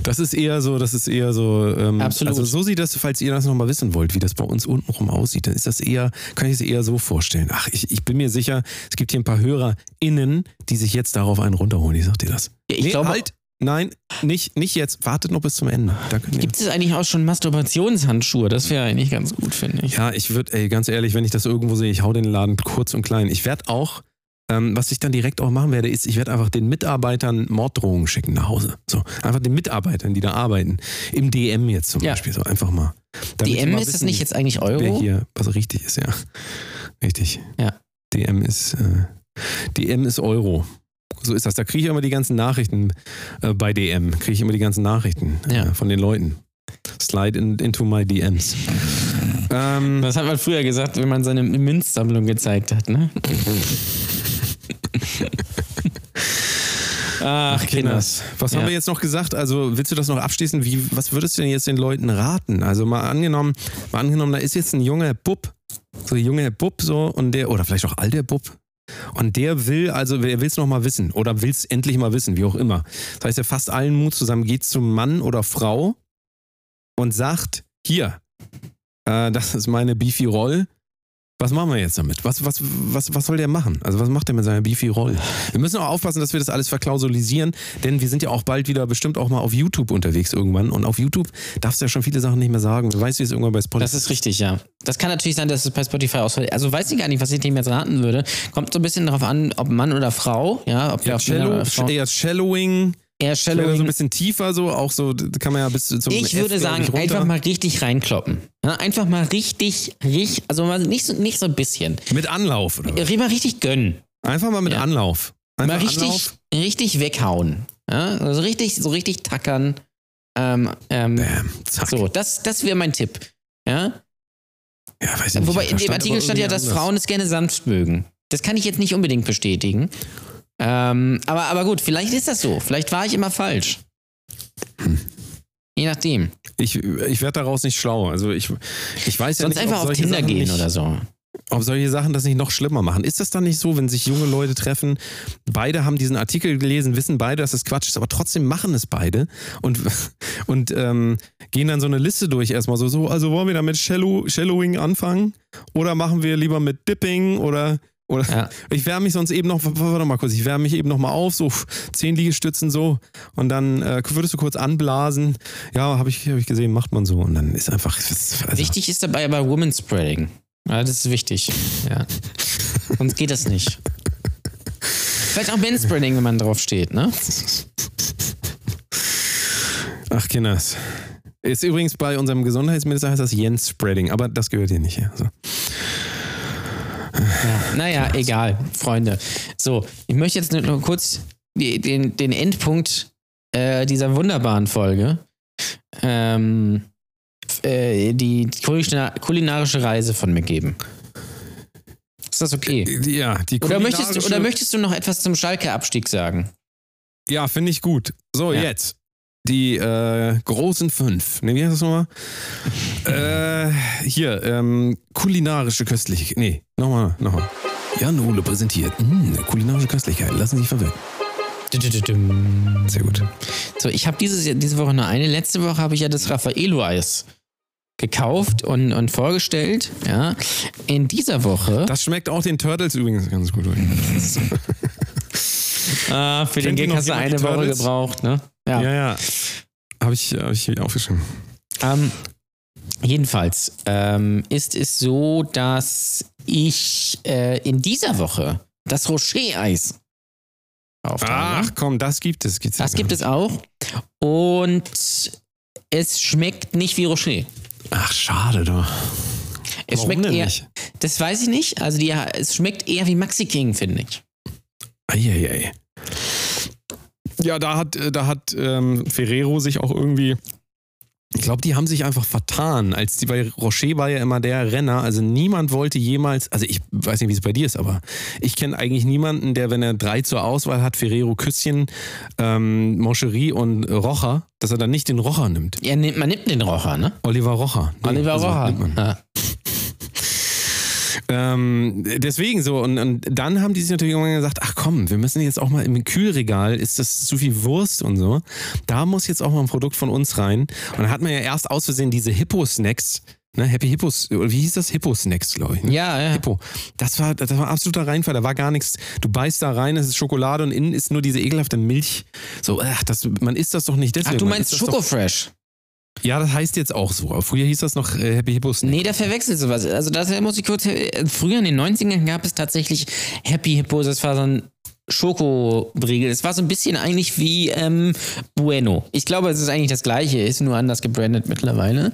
Das ist eher so, das ist eher so. Ähm, Absolut. Also so sieht das, falls ihr das nochmal wissen wollt, wie das bei uns untenrum aussieht, dann ist das eher, kann ich es eher so vorstellen. Ach, ich, ich bin mir sicher, es gibt hier ein paar HörerInnen, die sich jetzt darauf einen runterholen. Ich sag dir das. Ja, ich glaube- halt. Nein, nicht, nicht jetzt. Wartet noch bis zum Ende. Gibt es eigentlich auch schon Masturbationshandschuhe? Das wäre eigentlich ganz gut, finde ich. Ja, ich würde, ey, ganz ehrlich, wenn ich das irgendwo sehe, ich hau den Laden kurz und klein. Ich werde auch, ähm, was ich dann direkt auch machen werde, ist, ich werde einfach den Mitarbeitern Morddrohungen schicken nach Hause. So, einfach den Mitarbeitern, die da arbeiten. Im DM jetzt zum Ja. Beispiel, so einfach mal. Damit DM mal ist das wissen, nicht jetzt eigentlich Wer Euro? hier, was richtig ist, ja. Richtig. Ja. DM ist, äh, DM ist Euro. So ist das. Da kriege ich immer die ganzen Nachrichten äh, bei DM. Kriege ich immer die ganzen Nachrichten Ja. äh, von den Leuten. Slide in, into my DMs. (laughs) ähm, Das hat man früher gesagt, wenn man seine Münzsammlung gezeigt hat, ne? (laughs) (laughs) Ach, Kinders. Was Ja. haben wir jetzt noch gesagt? Also willst du das noch abschließen? Wie, was würdest du denn jetzt den Leuten raten? Also mal angenommen, mal angenommen, da ist jetzt ein junger Bub, so ein junger Bub so und der, oder vielleicht auch alter Bub. Und der will, also er will es noch mal wissen oder will es endlich mal wissen, wie auch immer. Das heißt, er fasst allen Mut zusammen, geht zum Mann oder Frau und sagt, hier, äh, das ist meine Beefy Roll. Was machen wir jetzt damit? Was, was, was, was soll der machen? Also was macht der mit seiner Beefy Roll? Wir müssen auch aufpassen, dass wir das alles verklausulisieren, denn wir sind ja auch bald wieder bestimmt auch mal auf YouTube unterwegs irgendwann. Und auf YouTube darfst du ja schon viele Sachen nicht mehr sagen. Du weißt, wie es irgendwann bei Spotify Das ist richtig, ja. Das kann natürlich sein, dass es bei Spotify ausfällt. Also weiß ich gar nicht, was ich dem jetzt raten würde. Kommt so ein bisschen darauf an, ob Mann oder Frau, ja, ob ja, oder Frau, eher Shallowing, eher vielleicht so ein bisschen tiefer so, auch so, kann man ja bis zum Ich würde sagen, ich, einfach mal richtig reinkloppen. Einfach mal richtig, richtig, also mal nicht so, nicht so ein bisschen. Mit Anlauf, oder? was? Mal richtig gönnen. Einfach mal mit Ja. Anlauf. Einfach mal richtig, Anlauf. richtig weghauen. Ja, also richtig, so richtig tackern. Ähm, ähm, Bam, zack. so, das, das wäre mein Tipp. Ja? Ja, weiß ich nicht. Wobei in dem Artikel stand ja, dass anders. Frauen es gerne sanft mögen. Das kann ich jetzt nicht unbedingt bestätigen. Ähm, aber, aber gut, vielleicht ist das so. Vielleicht war ich immer falsch. Je nachdem. Ich, ich werde daraus nicht schlau. Also ich, ich weiß ja Sonst nicht, einfach ob auf solche Tinder Sachen gehen nicht, oder so. ob solche Sachen das nicht noch schlimmer machen. Ist das dann nicht so, wenn sich junge Leute treffen, beide haben diesen Artikel gelesen, wissen beide, dass es Quatsch ist, aber trotzdem machen es beide und, (laughs) und ähm, gehen dann so eine Liste durch erstmal so, so also wollen wir da mit Shallow, Shallowing anfangen oder machen wir lieber mit Dipping oder oder Ja. ich wärme mich sonst eben noch, warte mal kurz, ich wärme mich eben noch mal auf, so zehn Liegestützen so und dann äh, würdest du kurz anblasen. Ja, habe ich, hab ich gesehen, macht man so und dann ist einfach also, Wichtig ist dabei aber Woman Spreading. Ja, das ist wichtig. Ja. Sonst geht das nicht. Vielleicht auch Men Spreading, wenn man drauf steht, ne? Ach, Kinders. Ist übrigens bei unserem Gesundheitsminister heißt das Jens Spreading, aber das gehört hier nicht her. So. Ja. Naja, egal, Freunde. So, ich möchte jetzt nur kurz den, den Endpunkt äh, dieser wunderbaren Folge, ähm, äh, die kulina- kulinarische Reise von mir geben. Ist das okay? Ja, die Oder möchtest, oder möchtest du noch etwas zum Schalke-Abstieg sagen? Ja, finde ich gut. So, Ja. jetzt. Die äh, großen fünf. Ne, wie heißt das nochmal? (laughs) äh, hier, ähm, kulinarische Köstlichkeit. Nee, nochmal, nochmal. Jan Ole präsentiert. Hm, kulinarische Köstlichkeit. Lassen Sie sich verwirren. Sehr gut. So, ich habe diese, diese Woche nur eine. Letzte Woche habe ich ja das Raffaello-Eis gekauft und, und vorgestellt. Ja. In dieser Woche. Das schmeckt auch den Turtles übrigens ganz gut. (laughs) Ah, für den Kennt ihr Gag hast du eine Woche gebraucht, ne? Ja. Ja, ja. Habe ich, hab ich aufgeschrieben. Ähm, jedenfalls ähm, ist es so, dass ich äh, in dieser Woche das Rocher-Eis auftrage. Ach komm, das gibt es. Gibt's ja das gar gibt es auch. Und es schmeckt nicht wie Rocher. Ach, schade doch. Es Warum schmeckt eher. nicht? Das weiß ich nicht. Also die, es schmeckt eher wie Maxi King, finde ich. Eieiei. Ja, da hat, äh, da hat ähm, Ferrero sich auch irgendwie. Ich glaube, die haben sich einfach vertan. Als die, weil Rocher war ja immer der Renner. Also niemand wollte jemals, also ich weiß nicht, wie es bei dir ist, aber ich kenne eigentlich niemanden, der, wenn er drei zur Auswahl hat, Ferrero Küsschen, ähm, Moncherie und Rocher, dass er dann nicht den Rocher nimmt. Ja, nimmt- man nimmt den Rocher, ne? Oliver Rocher. Oliver also Rocher. Ja. Ähm, deswegen so. Und, und dann haben die sich natürlich irgendwann gesagt, ach komm, wir müssen jetzt auch mal im Kühlregal, ist das zu viel Wurst und so. Da muss jetzt auch mal ein Produkt von uns rein. Und dann hat man ja erst aus Versehen diese Hippo-Snacks, ne, Happy Hippos, wie hieß das? Hippo-Snacks, glaube ich. Ne? Ja, ja. Hippo. Das war, das war absoluter Reinfall. Da war gar nichts. Du beißt da rein, es ist Schokolade und innen ist nur diese ekelhafte Milch. So, ach, das, man isst das doch nicht deswegen. Ach, du meinst isst ja, das heißt jetzt auch so. Früher hieß das noch äh, Happy Hippo Snacks. Nee, da verwechselst du was. Also das muss ich kurz. äh, Früher in den 90ern gab es tatsächlich Happy Hippos. Das war so ein Schokoriegel. Es war so ein bisschen eigentlich wie ähm, Bueno. Ich glaube, es ist eigentlich das gleiche, ist nur anders gebrandet mittlerweile.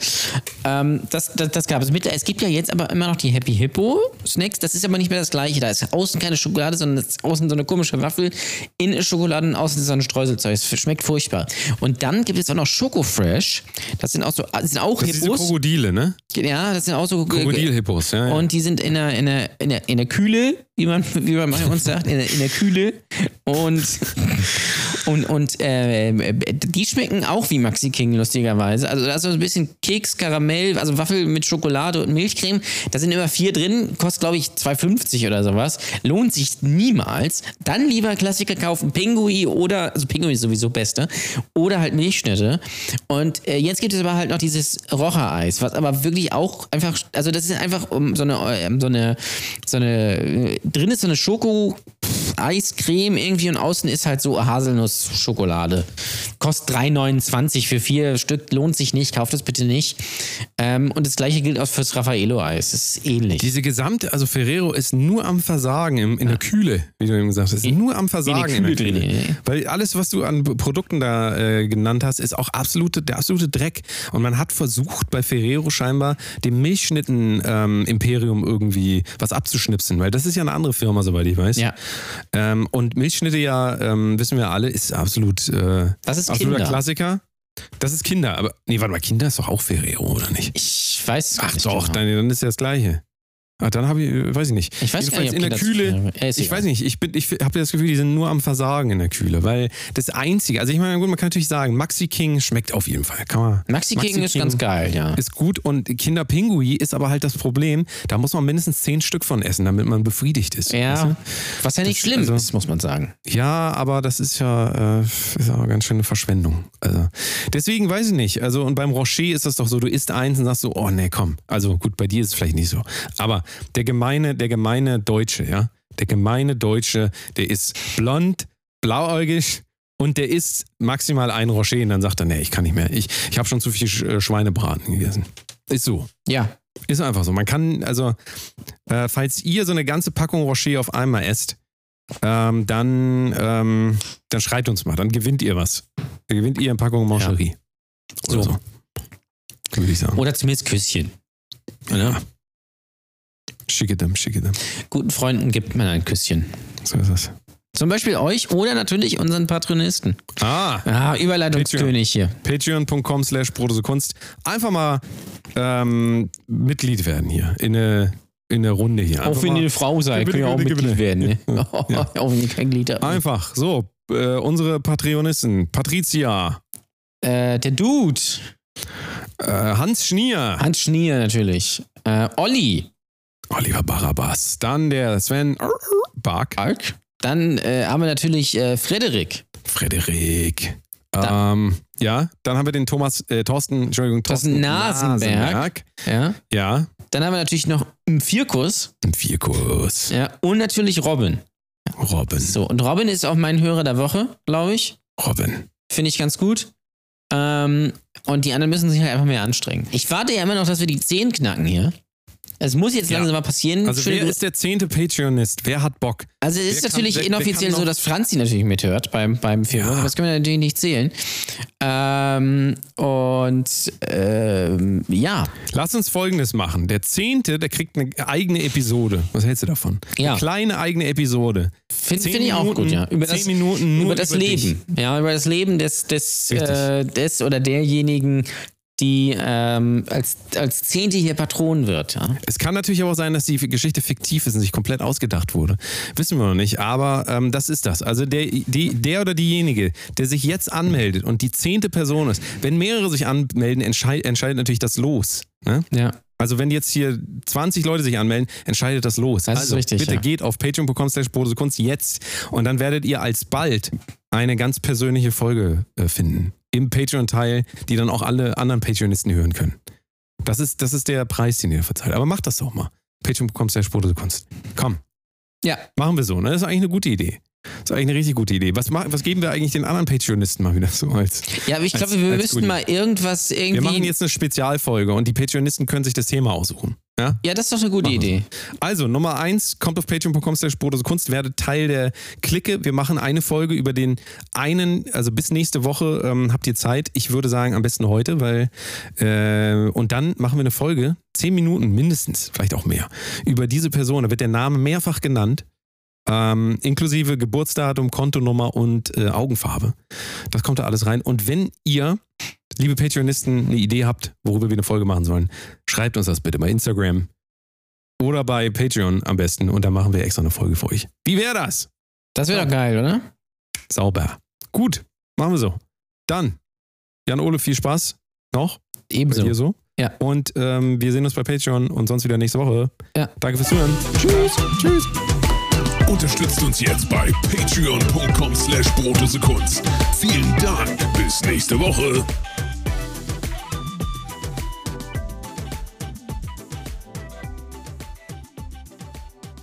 Ähm, das, das, das gab es. Mittler- Es gibt ja jetzt aber immer noch die Happy Hippo Snacks. Das ist aber nicht mehr das gleiche. Da ist außen keine Schokolade, sondern außen so eine komische Waffel. Innen ist Schokolade und außen ist so ein Streuselzeug. Es schmeckt furchtbar. Und dann gibt es auch noch Schoko Fresh. Das sind auch so, das sind auch Das sind Hippos. Krokodile, ne? Ja, das sind auch so Krokodilhippos, ja. ja. und die sind in der, in der, in der, in der Kühle, wie man, wie man bei uns sagt, in der, in der Kühle. Und, und, und äh, die schmecken auch wie Maxi King, lustigerweise. Also da ist so ein bisschen Keks, Karamell, also Waffel mit Schokolade und Milchcreme. Da sind immer vier drin, kostet glaube ich 2,50 oder sowas. Lohnt sich niemals. Dann lieber Klassiker kaufen, Pinguin oder, also Pinguin ist sowieso beste, oder halt Milchschnitte. Und äh, jetzt gibt es aber halt noch dieses Rocher-Eis, was aber wirklich auch einfach, also das ist einfach um, so eine, ähm, so eine, so eine, äh, drin ist so eine Schoko, Eiscreme irgendwie und außen ist halt so Haselnuss-Schokolade. Kostet 3,29 für vier Stück, lohnt sich nicht, kauft es bitte nicht. Ähm, und das gleiche gilt auch fürs Raffaello-Eis, das ist ähnlich. Diese gesamte, also Ferrero ist nur am Versagen im, in der Kühle, wie du eben gesagt hast. Ist nur am Versagen in der Kühle Kühle. drin, ja. Weil alles, was du an Produkten da äh, genannt hast, ist auch absolute, der absolute Dreck. Und man hat versucht, bei Ferrero scheinbar dem Milchschnitten-Imperium irgendwie was abzuschnipsen, weil das ist ja eine andere Firma, soweit ich weiß. Ja. Ähm, und Milchschnitte ja, ähm, wissen wir alle, ist absolut äh, Das ist absoluter Kinder. Klassiker. Das ist Kinder, aber nee, warte mal, Kinder ist doch auch Ferrero, oder nicht? Ich weiß es Ach nicht doch, genau. dann, dann ist ja das Gleiche. Ah, dann habe ich, weiß ich nicht. Ich weiß gar nicht, in der Kühle. ich egal. weiß nicht, ich, bin- ich habe das Gefühl, die sind nur am Versagen in der Kühle, weil das Einzige, also ich meine, gut, man kann natürlich sagen, Maxi King schmeckt auf jeden Fall. Kann man, Maxi King ist ganz geil, ja. Ist gut und Kinder Pinguin ist aber halt das Problem, da muss man mindestens zehn Stück von essen, damit man befriedigt ist. weißt Ja, du? was ja nicht Das- schlimm also- ist, muss man sagen. Ja, aber das ist ja, äh, ist ja ganz schön eine Verschwendung. Also deswegen weiß ich nicht. Also und beim Rocher ist das doch so, du isst eins und sagst so, oh nee, komm. Also gut, bei dir ist es vielleicht nicht so. Aber der gemeine, der gemeine Deutsche, ja, der gemeine Deutsche, der ist blond, blauäugig und der isst maximal ein Rocher und dann sagt er, nee, ich kann nicht mehr. Ich, ich habe schon zu viel äh, Schweinebraten gegessen. Ist so. Ja, Ist einfach so. Man kann, also, äh, falls ihr so eine ganze Packung Rocher auf einmal esst, ähm, dann, ähm, dann schreibt uns mal, dann gewinnt ihr was. Dann gewinnt ihr eine Packung Mancherie. Oder So. so. Würde ich sagen. oder zumindest Küsschen. Ja. Schicke dem, schicke dem. Guten Freunden gibt man ein Küsschen. So ist es. Zum Beispiel euch oder natürlich unseren Patronisten. Ah, Ah, Überleitungskönig hier. patreon.com slash Kunst. Einfach mal ähm, Mitglied werden hier. In eine, in eine Runde hier. Einfach Auch wenn ihr eine Frau seid, könnt ihr auch Mitglied bitte. werden. Ne? (laughs) Ja. Auch wenn ihr kein Glied habt. Einfach, so. Äh, unsere Patreonisten. Patricia. Äh, der Dude. Äh, Hans Schnier. Hans Schnier natürlich. Äh, Olli. Oliver Barabas. Dann der Sven Bark. Ark. Dann äh, haben wir natürlich äh, Frederik. Frederik. Da- Ähm, ja, dann haben wir den Thomas, äh, Thorsten, Entschuldigung, Thorsten Thorsten Nasenberg. Ja. Ja, Dann haben wir natürlich noch Vierkus. ein Vierkurs. Ja. Und natürlich Robin. Robin. So, und Robin ist auch mein Hörer der Woche, glaube ich. Robin. Finde ich ganz gut. Ähm, und die anderen müssen sich halt einfach mehr anstrengen. Ich warte ja immer noch, dass wir die 10 knacken hier. Es muss jetzt Ja. langsam mal passieren. Also wer ist der zehnte Patreonist? Wer hat Bock? also es ist wer kann- natürlich wer- wer inoffiziell kann so, dass Franzi natürlich mithört beim, beim Film. Ja. Das können wir natürlich nicht zählen. Ähm, und ähm, ja, Lass uns folgendes machen. Der zehnte, der kriegt eine eigene Episode. Was hältst du davon? Ja. Eine kleine eigene Episode. finde find ich auch gut, ja. Über das, Minuten nur über das über Leben. Ja, über das Leben des, des, äh, des oder derjenigen, die ähm, als, als Zehnte hier Patron wird. Ja. Es kann natürlich aber auch sein, dass die Geschichte fiktiv ist und sich komplett ausgedacht wurde. Wissen wir noch nicht, aber ähm, das ist das. Also der, die, der oder diejenige, der sich jetzt anmeldet und die zehnte Person ist, wenn mehrere sich anmelden, entscheid, entscheidet natürlich das Los. Ne? ja. Also wenn jetzt hier 20 Leute sich anmelden, entscheidet das los. Das also richtig, bitte ja. geht auf patreon.com slash Kunst jetzt und dann werdet ihr alsbald eine ganz persönliche Folge äh, finden. Im Patreon-Teil, die dann auch alle anderen Patreonisten hören können. Das ist, das ist der Preis, den ihr zahlt. Aber macht das doch mal. Patreon.com slash Kunst. Komm, Ja, machen wir so. Ne? Das ist eigentlich eine gute Idee. Das ist eigentlich eine richtig gute Idee. Was, was geben wir eigentlich den anderen Patreonisten mal wieder so als... ja aber ich Als- glaube, wir müssten mal irgendwas irgendwie. Wir machen jetzt eine Spezialfolge und die Patreonisten können sich das Thema aussuchen. Ja? ja, das ist doch eine gute Machen Idee. Also, Nummer eins, kommt auf patreon.com slash Brotose Kunst, werdet Teil der Clique. Wir machen eine Folge über den einen, also bis nächste Woche ähm, habt ihr Zeit. Ich würde sagen, am besten heute, weil äh, und dann machen wir eine Folge, zehn Minuten mindestens, vielleicht auch mehr, über diese Person. Da wird der Name mehrfach genannt. Ähm, inklusive Geburtsdatum, Kontonummer und äh, Augenfarbe. Das kommt da alles rein. Und wenn ihr, liebe Patreonisten, eine Idee habt, worüber wir eine Folge machen sollen, schreibt uns das bitte bei Instagram oder bei Patreon am besten und dann machen wir extra eine Folge für euch. Wie wäre das? Das wäre doch geil, oder? Sauber. Gut, machen wir so. Dann, Jan-Ole, viel Spaß noch bei Ebenso. dir so. Ja. Und ähm, wir sehen uns bei Patreon und sonst wieder nächste Woche. Ja. Danke fürs Zuhören. Tschüss. Tschüss. Unterstützt uns jetzt bei patreon.com slash Kunst. Vielen Dank. Bis nächste Woche.